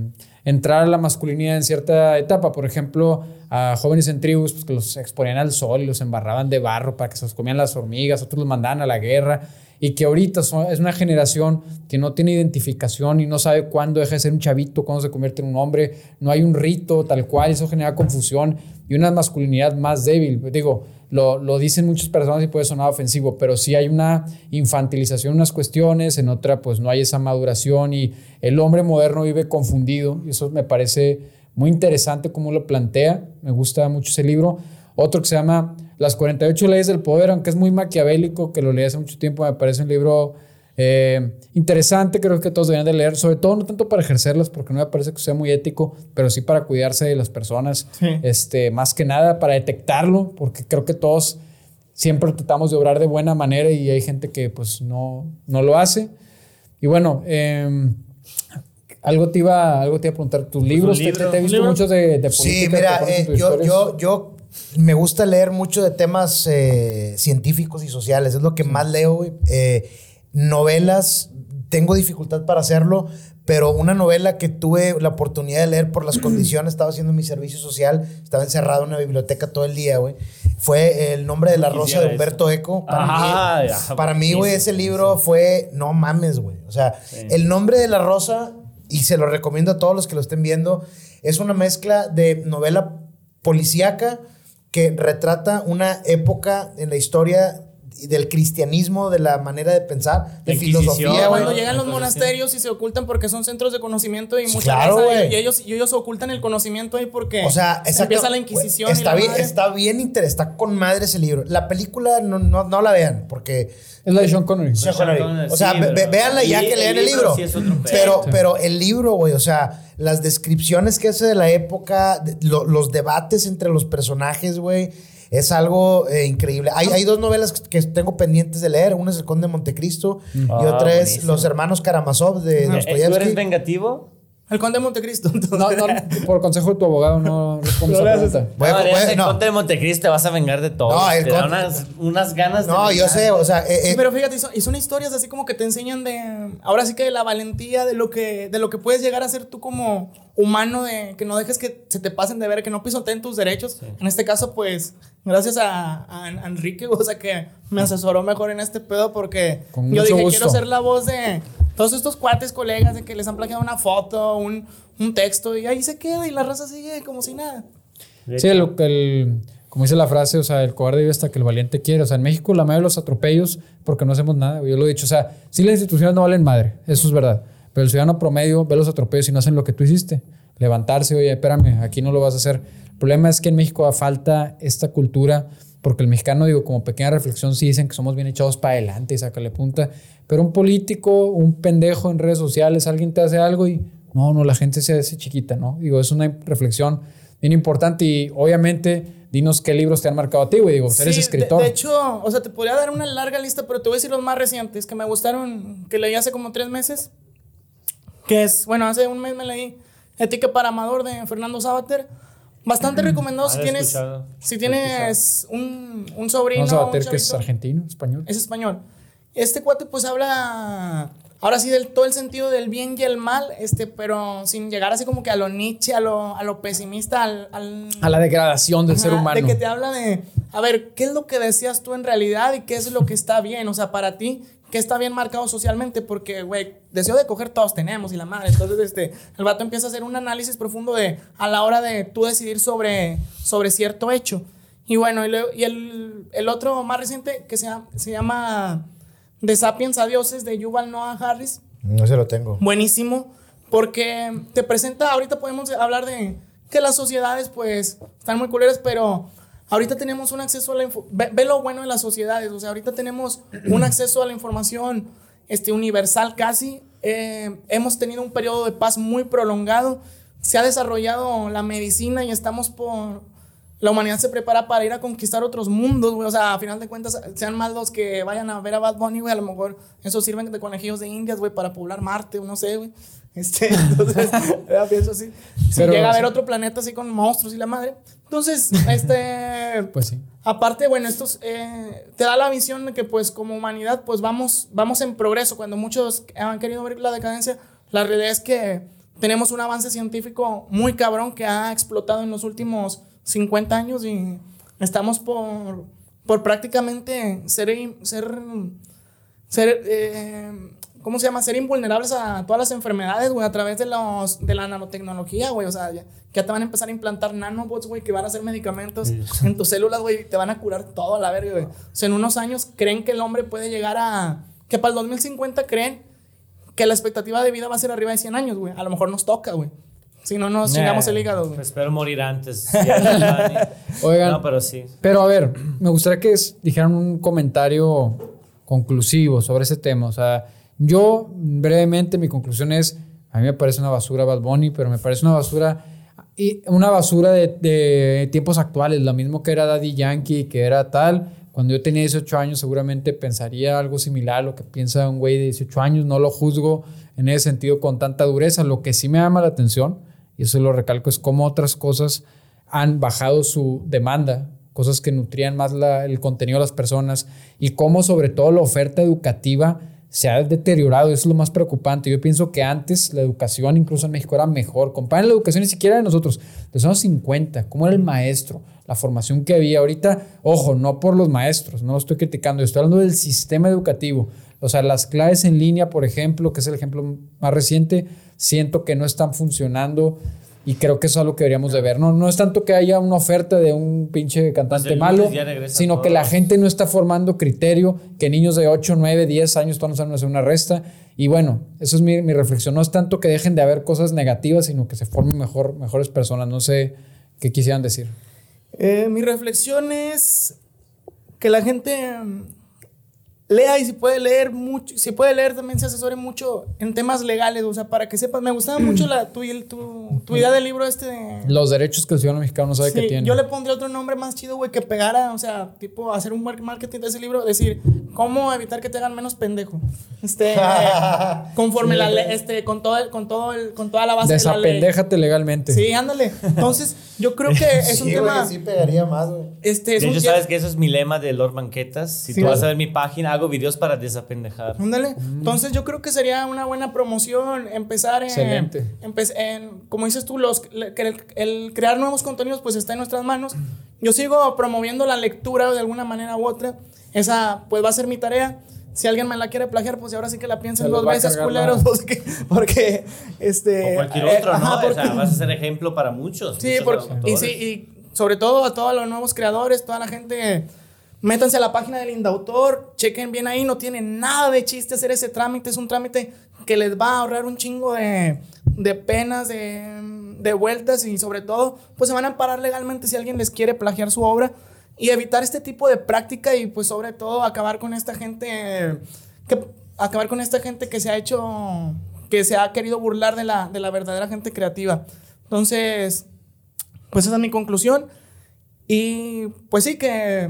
entrar a la masculinidad en cierta etapa. Por ejemplo, a jóvenes en tribus pues, que los exponían al sol y los embarraban de barro para que se los comían las hormigas, otros los mandaban a la guerra. Y que ahorita es una generación que no tiene identificación y no sabe cuándo deja de ser un chavito, cuándo se convierte en un hombre. No hay un rito tal cual, eso genera confusión y una masculinidad más débil. Digo, lo, lo dicen muchas personas y puede sonar ofensivo, pero sí hay una infantilización en unas cuestiones, en otra pues no hay esa maduración y el hombre moderno vive confundido y eso me parece muy interesante cómo lo plantea, me gusta mucho ese libro. Otro que se llama Las 48 leyes del poder, aunque es muy maquiavélico, que lo leí hace mucho tiempo, me parece un libro eh, interesante, creo que todos deberían de leer, sobre todo no tanto para ejercerlas, porque no me parece que sea muy ético, pero sí para cuidarse de las personas, este, más que nada para detectarlo, porque creo que todos siempre tratamos de obrar de buena manera y hay gente que pues no, no lo hace. Y bueno, eh, algo, te iba, algo te iba a preguntar, tus libros, te- libro, te, te he visto libro. muchos de, de política. Sí, mira, eh, yo, yo me gusta leer mucho de temas eh, científicos y sociales, es lo que más leo, güey. Eh, novelas, tengo dificultad para hacerlo, pero una novela que tuve la oportunidad de leer por las [CLEARS THROAT] condiciones, estaba haciendo mi servicio social, estaba encerrado en una biblioteca todo el día, güey. Fue El nombre de la rosa de Humberto Eco. Para Ah, mí, ya, para mí, güey, ese libro fue, no mames, güey. O sea, El nombre de la rosa, y se lo recomiendo a todos los que lo estén viendo, es una mezcla de novela policíaca que retrata una época en la historia del cristianismo, de la manera de pensar, de filosofía. Cuando llegan los monasterios y se ocultan porque son centros de conocimiento y Sí, mucha claro, güey. y, ellos, y ellos ocultan el conocimiento ahí porque O sea, se exacto. empieza la Inquisición. y Está la bien, madre. está bien inter- está con madre ese libro. La película no, no, no la vean, porque. Es la de Sean Connery. Sean Sean Connery. O sea, sí, ve- ya y que lean el libro libro. sí es otro pedo. pero, Sí. pero el libro, güey, o sea, las descripciones que hace de la época, de- lo- los debates entre los personajes, güey. Es algo eh, increíble. Hay, hay dos novelas que tengo pendientes de leer. Una es El Conde de Montecristo y Ah, otra es buenísimo. Los Hermanos Karamazov de Eh, ¿Tú eres Dostoyevsky. vengativo? El conde de Montecristo. [LAUGHS] No, no, por consejo de tu abogado no respondes No a [LAUGHS] haces- pregunta. Bueno, no, bueno, el no. Conde de Montecristo te vas a vengar de todo. No, el te da unas, unas ganas de No, yo vengar. sé, o sea, eh, eh, Sí, pero fíjate, y son, y son historias así como que te enseñan de, ahora sí que de la valentía, de lo que, de lo que puedes llegar a ser tú como humano, de que no dejes que se te pasen de ver, que no pisoteen tus derechos. En este caso, pues, gracias a, a- a Enrique, [LAUGHS] o sea, que me asesoró mejor en este pedo porque Con yo dije, gusto. quiero ser la voz de todos estos cuates, colegas, de que les han plagiado una foto, un, un texto, y ahí se queda y la raza sigue como si nada. Sí, el, el- como dice la frase, o sea, el cobarde vive hasta que el valiente quiere. O sea, en México la mayoría de los atropellos porque no hacemos nada. Yo lo he dicho, o sea, sí las instituciones no valen madre, eso es verdad. Pero el ciudadano promedio ve los atropellos y no hacen lo que tú hiciste. Levantarse, oye, espérame, aquí no lo vas a hacer. El problema es que en México falta esta cultura, porque el mexicano, digo, como pequeña reflexión, sí dicen que somos bien echados para adelante y sácale punta. Pero un político, un pendejo en redes sociales, alguien te hace algo y no, no, la gente se hace chiquita, ¿no? Digo, es una reflexión bien importante y obviamente dinos qué libros te han marcado a ti, güey. Digo, Sí, eres de- escritor. De, hecho, o sea, te podría dar una larga lista, pero te voy a decir los más recientes que me gustaron, que leí hace como tres meses. Que es, bueno, hace un mes me leí Ética para Amador de Fernando Sabater. Bastante recomendado Ah, si he tienes, escuchado. si tienes un, un sobrino. Vamos a un bater que es argentino, español. Es español. Este cuate pues habla ahora sí del todo el sentido del bien y el mal, este, pero sin llegar así como que a lo Nietzsche, a lo, a lo pesimista, al, al- A la degradación del ser humano. De que te habla de, a ver, ¿qué es lo que decías tú en realidad y qué es lo que está bien? O sea, para ti, ¿qué está bien marcado socialmente? Porque, güey, deseo de coger todos tenemos y la madre. Entonces, este, el vato empieza a hacer un análisis profundo de, a la hora de tú decidir sobre, sobre cierto hecho. Y bueno, y, y el, el otro más reciente que se se llama De Sapiens a Dioses de Yuval Noah Harris. no se lo tengo. Buenísimo, porque te presenta, ahorita podemos hablar de que las sociedades pues están muy culeras, pero ahorita tenemos un acceso a la info- ve, ve lo bueno de las sociedades, o sea, ahorita tenemos un acceso a la información este, universal casi, eh, hemos tenido un periodo de paz muy prolongado, se ha desarrollado la medicina y estamos por... La humanidad se prepara para ir a conquistar otros mundos, güey. O sea, a final de cuentas, sean más los que vayan a ver a Bad Bunny, güey. A lo mejor eso sirven de conejillos de indias, güey, para poblar Marte, o no sé, güey. Este, [LAUGHS] entonces, [LAUGHS] pienso así. Si Pero- llega a haber otro planeta así con monstruos y la madre. Entonces, este. [LAUGHS] Pues sí. Aparte, bueno, esto te da la visión de que, pues, como humanidad, pues vamos, vamos en progreso. Cuando muchos han querido ver la decadencia, la realidad es que tenemos un avance científico muy cabrón que ha explotado en los últimos 50 años y estamos por, por prácticamente ser, ser, ser eh, ¿cómo se llama? Ser invulnerables a todas las enfermedades, güey, a través de, los, de la nanotecnología, güey. O sea, ya, ya te van a empezar a implantar nanobots, güey, que van a hacer medicamentos en tus células, güey, y te van a curar todo a la verga, güey. O sea, en unos años creen que el hombre puede llegar a... Que para el 2050 creen que la expectativa de vida va a ser arriba de 100 años, güey. A lo mejor nos toca, güey. Si no nos chingamos el hígado, güey. Espero morir antes. [LAUGHS] Oigan. No, pero sí. Pero a ver, me gustaría que dijeran un comentario conclusivo sobre ese tema. O sea, yo brevemente mi conclusión es, a mí me parece una basura Bad Bunny, pero me parece una basura y una basura de, de tiempos actuales, lo mismo que era Daddy Yankee, que era tal. Cuando yo tenía 18 años seguramente pensaría algo similar a lo que piensa un güey de 18 años, no lo juzgo en ese sentido con tanta dureza. Lo que sí me llama la atención, y eso lo recalco, es cómo otras cosas han bajado su demanda, cosas que nutrían más la- el contenido de las personas y cómo sobre todo la oferta educativa se ha deteriorado, eso es lo más preocupante. Yo pienso que antes la educación, incluso en México, era mejor. Comparen la educación ni siquiera de nosotros, de los años 50, cómo era el maestro, la formación que había. Ahorita, ojo, no por los maestros, no lo estoy criticando, estoy hablando del sistema educativo. O sea, las clases en línea, por ejemplo, que es el ejemplo más reciente, siento que no están funcionando y creo que eso es algo que deberíamos de ver. No, no es tanto que haya una oferta de un pinche cantante Pues el malo, sino que la gente no está formando criterio, que niños de 8, 9, 10 años todavía no saben hacer una resta. Y bueno, eso es mi, mi reflexión. No es tanto que dejen de haber cosas negativas, sino que se formen mejor, mejores personas. No sé qué quisieran decir. Eh, mi reflexión es que la gente lea y si puede leer mucho, si puede leer también se asesore mucho en temas legales, o sea, para que sepas, me gustaba mucho la, tu, tu, tu idea del libro este de... Los derechos que el ciudadano mexicano no sabe Sí, que tiene. yo le pondría otro nombre más chido, güey, que pegara, o sea, tipo hacer un mar- marketing de ese libro, decir, cómo evitar que te hagan menos pendejo. Este, [LAUGHS] conforme la ley, este, con todo el, con todo el, con toda la base de la ley. Desapendéjate legalmente. Sí, ándale. Entonces, yo creo que es un Sí, tema. güey, sí pegaría más, güey. Este, es De un hecho, tie- sabes que eso es mi lema de Lord Banquetas. Si Sí, tú vas a ver mi página, hago videos para desapendejar. Ándale. Entonces yo creo que sería una buena promoción empezar en, Excelente. empe- en como dices tú, los, el, el crear nuevos contenidos pues está en nuestras manos. Yo sigo promoviendo la lectura de alguna manera u otra. Esa pues va a ser mi tarea. Si alguien me la quiere plagiar, pues ahora sí que la Se piensen los dos veces, culeros, porque, porque este O cualquier eh, otro, ¿no? ajá, O porque- sea, vas a ser ejemplo para muchos. Sí, muchos porque, y, sí, y sobre todo a todos los nuevos creadores, toda la gente, métanse a la página del Indautor, chequen bien ahí, no tiene nada de chiste hacer ese trámite, es un trámite que les va a ahorrar un chingo de, de penas, de, de vueltas y sobre todo, pues se van a amparar legalmente si alguien les quiere plagiar su obra y evitar este tipo de práctica y pues sobre todo acabar con esta gente que acabar con esta gente que se ha hecho que se ha querido burlar de la, de la verdadera gente creativa. Entonces, pues esa es mi conclusión. Y pues sí que,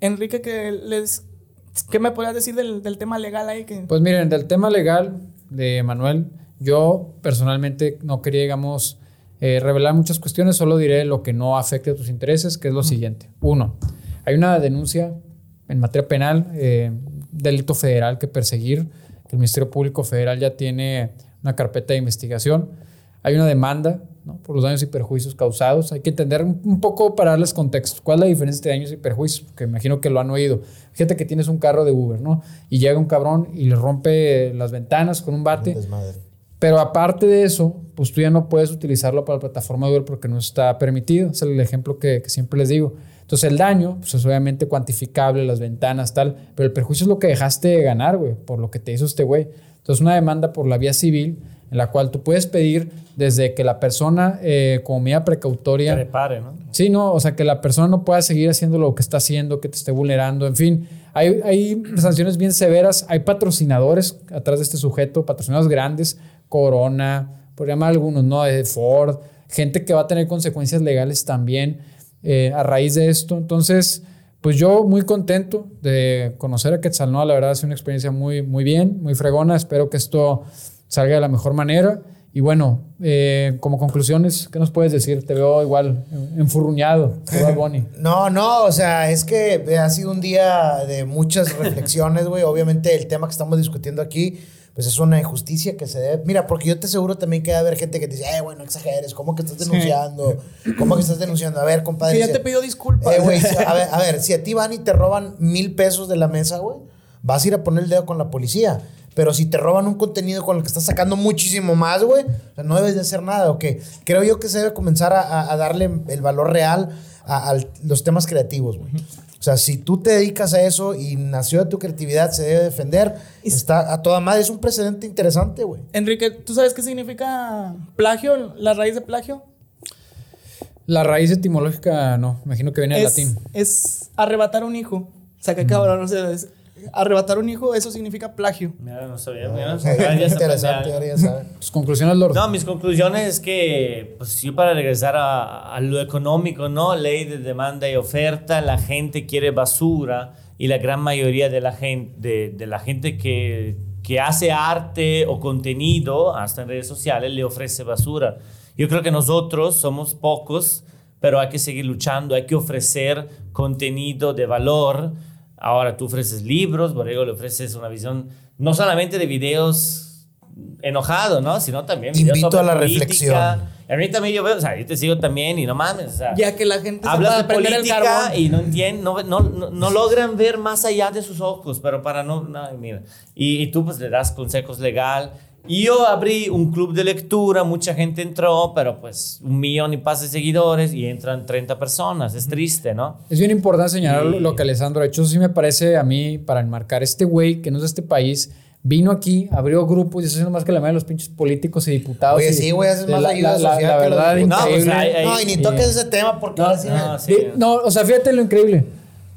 Enrique, que les... ¿Qué me podrías decir del, del tema legal ahí? Que, Pues miren, del tema legal de Manuel, yo personalmente no quería, digamos, eh, revelar muchas cuestiones, solo diré lo que no afecte a tus intereses, que es lo siguiente. Uno, hay una denuncia en materia penal, eh, delito federal que perseguir, que el Ministerio Público Federal ya tiene una carpeta de investigación. Hay una demanda ¿no? por los daños y perjuicios causados. Hay que entender un, poco para darles contexto. ¿Cuál es la diferencia entre daños y perjuicios? Porque imagino que lo han oído. Fíjate que tienes un carro de Uber, ¿no? Y llega un cabrón y le rompe las ventanas con un bate. Pero aparte de eso, pues tú ya no puedes utilizarlo para la plataforma de Uber porque no está permitido. Es el ejemplo que, que siempre les digo. Entonces el daño pues es obviamente cuantificable, las ventanas, tal, pero el perjuicio es lo que dejaste de ganar, güey, por lo que te hizo este güey. Entonces una demanda por la vía civil en la cual tú puedes pedir desde que la persona, eh, como medida precautoria, Que repare, ¿no? Sí, no, o sea, que la persona no pueda seguir haciendo lo que está haciendo, que te esté vulnerando, en fin. Hay, hay sanciones bien severas, hay patrocinadores atrás de este sujeto, patrocinadores grandes, Corona, por llamar algunos, ¿no? De Ford, gente que va a tener consecuencias legales también eh, a raíz de esto. Entonces, pues yo muy contento de conocer a Quetzalnoa, la verdad sido una experiencia muy, muy bien, muy fregona, espero que esto salga de la mejor manera. Y bueno, eh, como conclusiones, ¿qué nos puedes decir? Te veo igual eh, enfurruñado. [LAUGHS] No, no, o sea, es que ha sido un día de muchas reflexiones, güey. Obviamente el tema que estamos discutiendo aquí, pues es una injusticia que se debe... Mira, porque yo te aseguro también que va a haber gente que te dice, eh, bueno, no exageres, ¿cómo que estás denunciando? ¿Cómo que estás denunciando? A ver, compadre. que ya te pidió disculpas. Eh, güey, [LAUGHS] a ver, a ver, si a ti van y te roban mil pesos de la mesa, güey, vas a ir a poner el dedo con la policía. Pero si te roban un contenido con el que estás sacando muchísimo más, güey, o sea, no debes de hacer nada, ¿ok? Creo yo que se debe comenzar a, a- darle el valor real a, a los temas creativos, güey. O sea, si tú te dedicas a eso y nació de tu creatividad, se debe defender. Está a toda madre. Es un precedente interesante, güey. Enrique, ¿tú sabes qué significa plagio? La raíz de plagio. La raíz etimológica, no, imagino que viene del es, latín. es arrebatar un hijo. O sea, que cabrón, no sé. es- arrebatar un hijo, eso significa plagio. Mira, no sabía. mira, O sea, ahora ya interesante, ahora ya saben. Tus conclusiones, Lord. No, mis conclusiones es que, pues yo para regresar a, a lo económico, ¿no? Ley de demanda y oferta, la gente quiere basura y la gran mayoría de la gente, de, de la gente que, que hace arte o contenido, hasta en redes sociales, le ofrece basura. Yo creo que nosotros somos pocos, pero hay que seguir luchando, hay que ofrecer contenido de valor Ahora tú ofreces libros, Borrego le ofreces una visión no solamente de videos enojado, ¿no? Sino también videos Invito sobre a la política. reflexión. A mí también yo veo, o sea, yo te sigo también y no mames, o sea. Ya que la gente pueda de el política y no entienden, no, no, no, no logran ver más allá de sus ojos, pero para no, no, mira. Y, y tú pues le das consejos legal. Y yo abrí un club de lectura, mucha gente entró, pero pues un millón y pasa de seguidores y entran 30 personas, es triste, ¿no? Es bien importante señalar Y- lo que Alessandro ha hecho. Eso sí me parece a mí, para enmarcar, este güey que no es de este país, vino aquí, abrió grupos y está haciendo más que la mayoría de los pinches políticos y diputados. Oye, y sí, güey, haces de más la, ayuda la- la- social la los verdad. No, pues, hay- hay- No, y ni Y- toques ese tema porque ahora sí- No, sí. Di- No, o sea, fíjate lo increíble.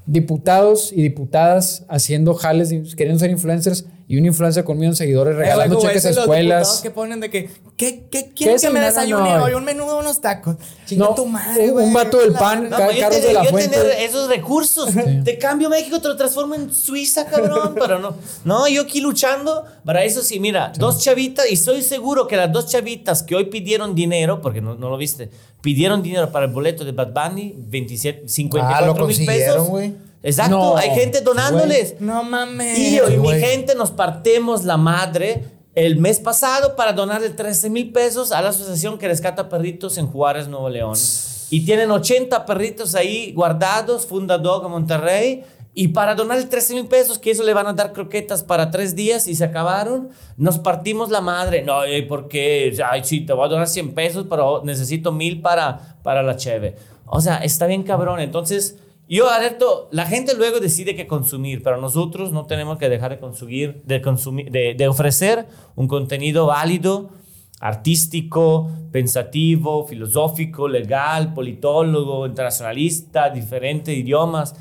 Diputados y diputadas haciendo jales, queriendo ser influencers y un influencer con millones de seguidores regalando Eh, güey, cheques a ese los escuelas. que ponen de que, ¿qué, qué ¿Qué quieren es que me desayune No, hoy? Un menudo, unos tacos. Chinga No, tu madre, un- vato del pan, tener- de la yo Fuente. tener esos recursos. Te cambio México, te lo transformo en Suiza, cabrón. pero no, no, yo aquí luchando para eso sí, mira, dos chavitas, y estoy seguro que las dos chavitas que hoy pidieron dinero, porque no, no lo viste, pidieron dinero para el boleto de Bad Bunny, 27, 54 Ah, lo mil consiguieron, pesos. güey. Exacto, No. hay gente donándoles. No mames. Tío, y Sí, mi güey. gente nos partemos la madre el mes pasado para donarle 13 mil pesos a la asociación que rescata perritos en Juárez, Nuevo León. Y tienen 80 perritos ahí guardados, Fundadog en Monterrey. Y para donarle 13 mil pesos, que eso le van a dar croquetas para tres días y se acabaron, nos partimos la madre. No, ¿y ¿por qué? Ay, sí, te voy a donar 100 pesos, pero necesito mil para, para la cheve. O sea, está bien cabrón. Entonces, yo alerto, la gente luego decide qué consumir, pero nosotros no tenemos que dejar de consumir, de, consumir, de, de ofrecer un contenido válido, artístico, pensativo, filosófico, legal, politólogo, internacionalista, diferentes idiomas,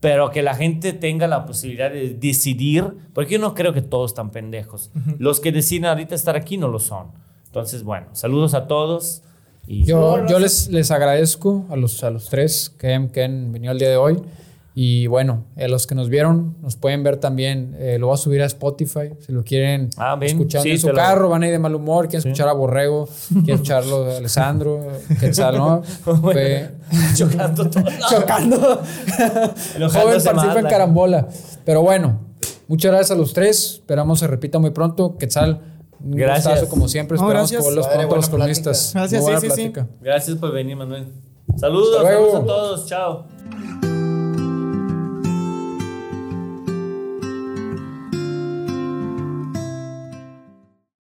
pero que la gente tenga la posibilidad de decidir, porque yo no creo que todos están pendejos. Los que deciden ahorita estar aquí no lo son. Entonces, bueno, saludos a todos. Y Yo, yo les, les agradezco a los, a los tres que, que han venido el día de hoy. Y bueno, a los que nos vieron, nos pueden ver también. eh, lo voy a subir a Spotify. Si lo quieren Ah, escuchar sí, en su te lo- carro, van a ir de mal humor. Quieren escuchar a Borrego, quieren [LAUGHS] escucharlo a Alessandro, Quetzal, ¿no? [LAUGHS] [LAUGHS] Chocando todo. chocando. Joven participa en la- carambola. Pero bueno, muchas gracias a los tres. Esperamos se repita muy pronto. Quetzal, Gracias. gustazo como siempre. No, Esperamos gracias. que vuelvas Padre, pronto a los plática. Gracias, sí, sí, sí. Gracias por venir, Manuel. Saludos, saludos a todos. Chao.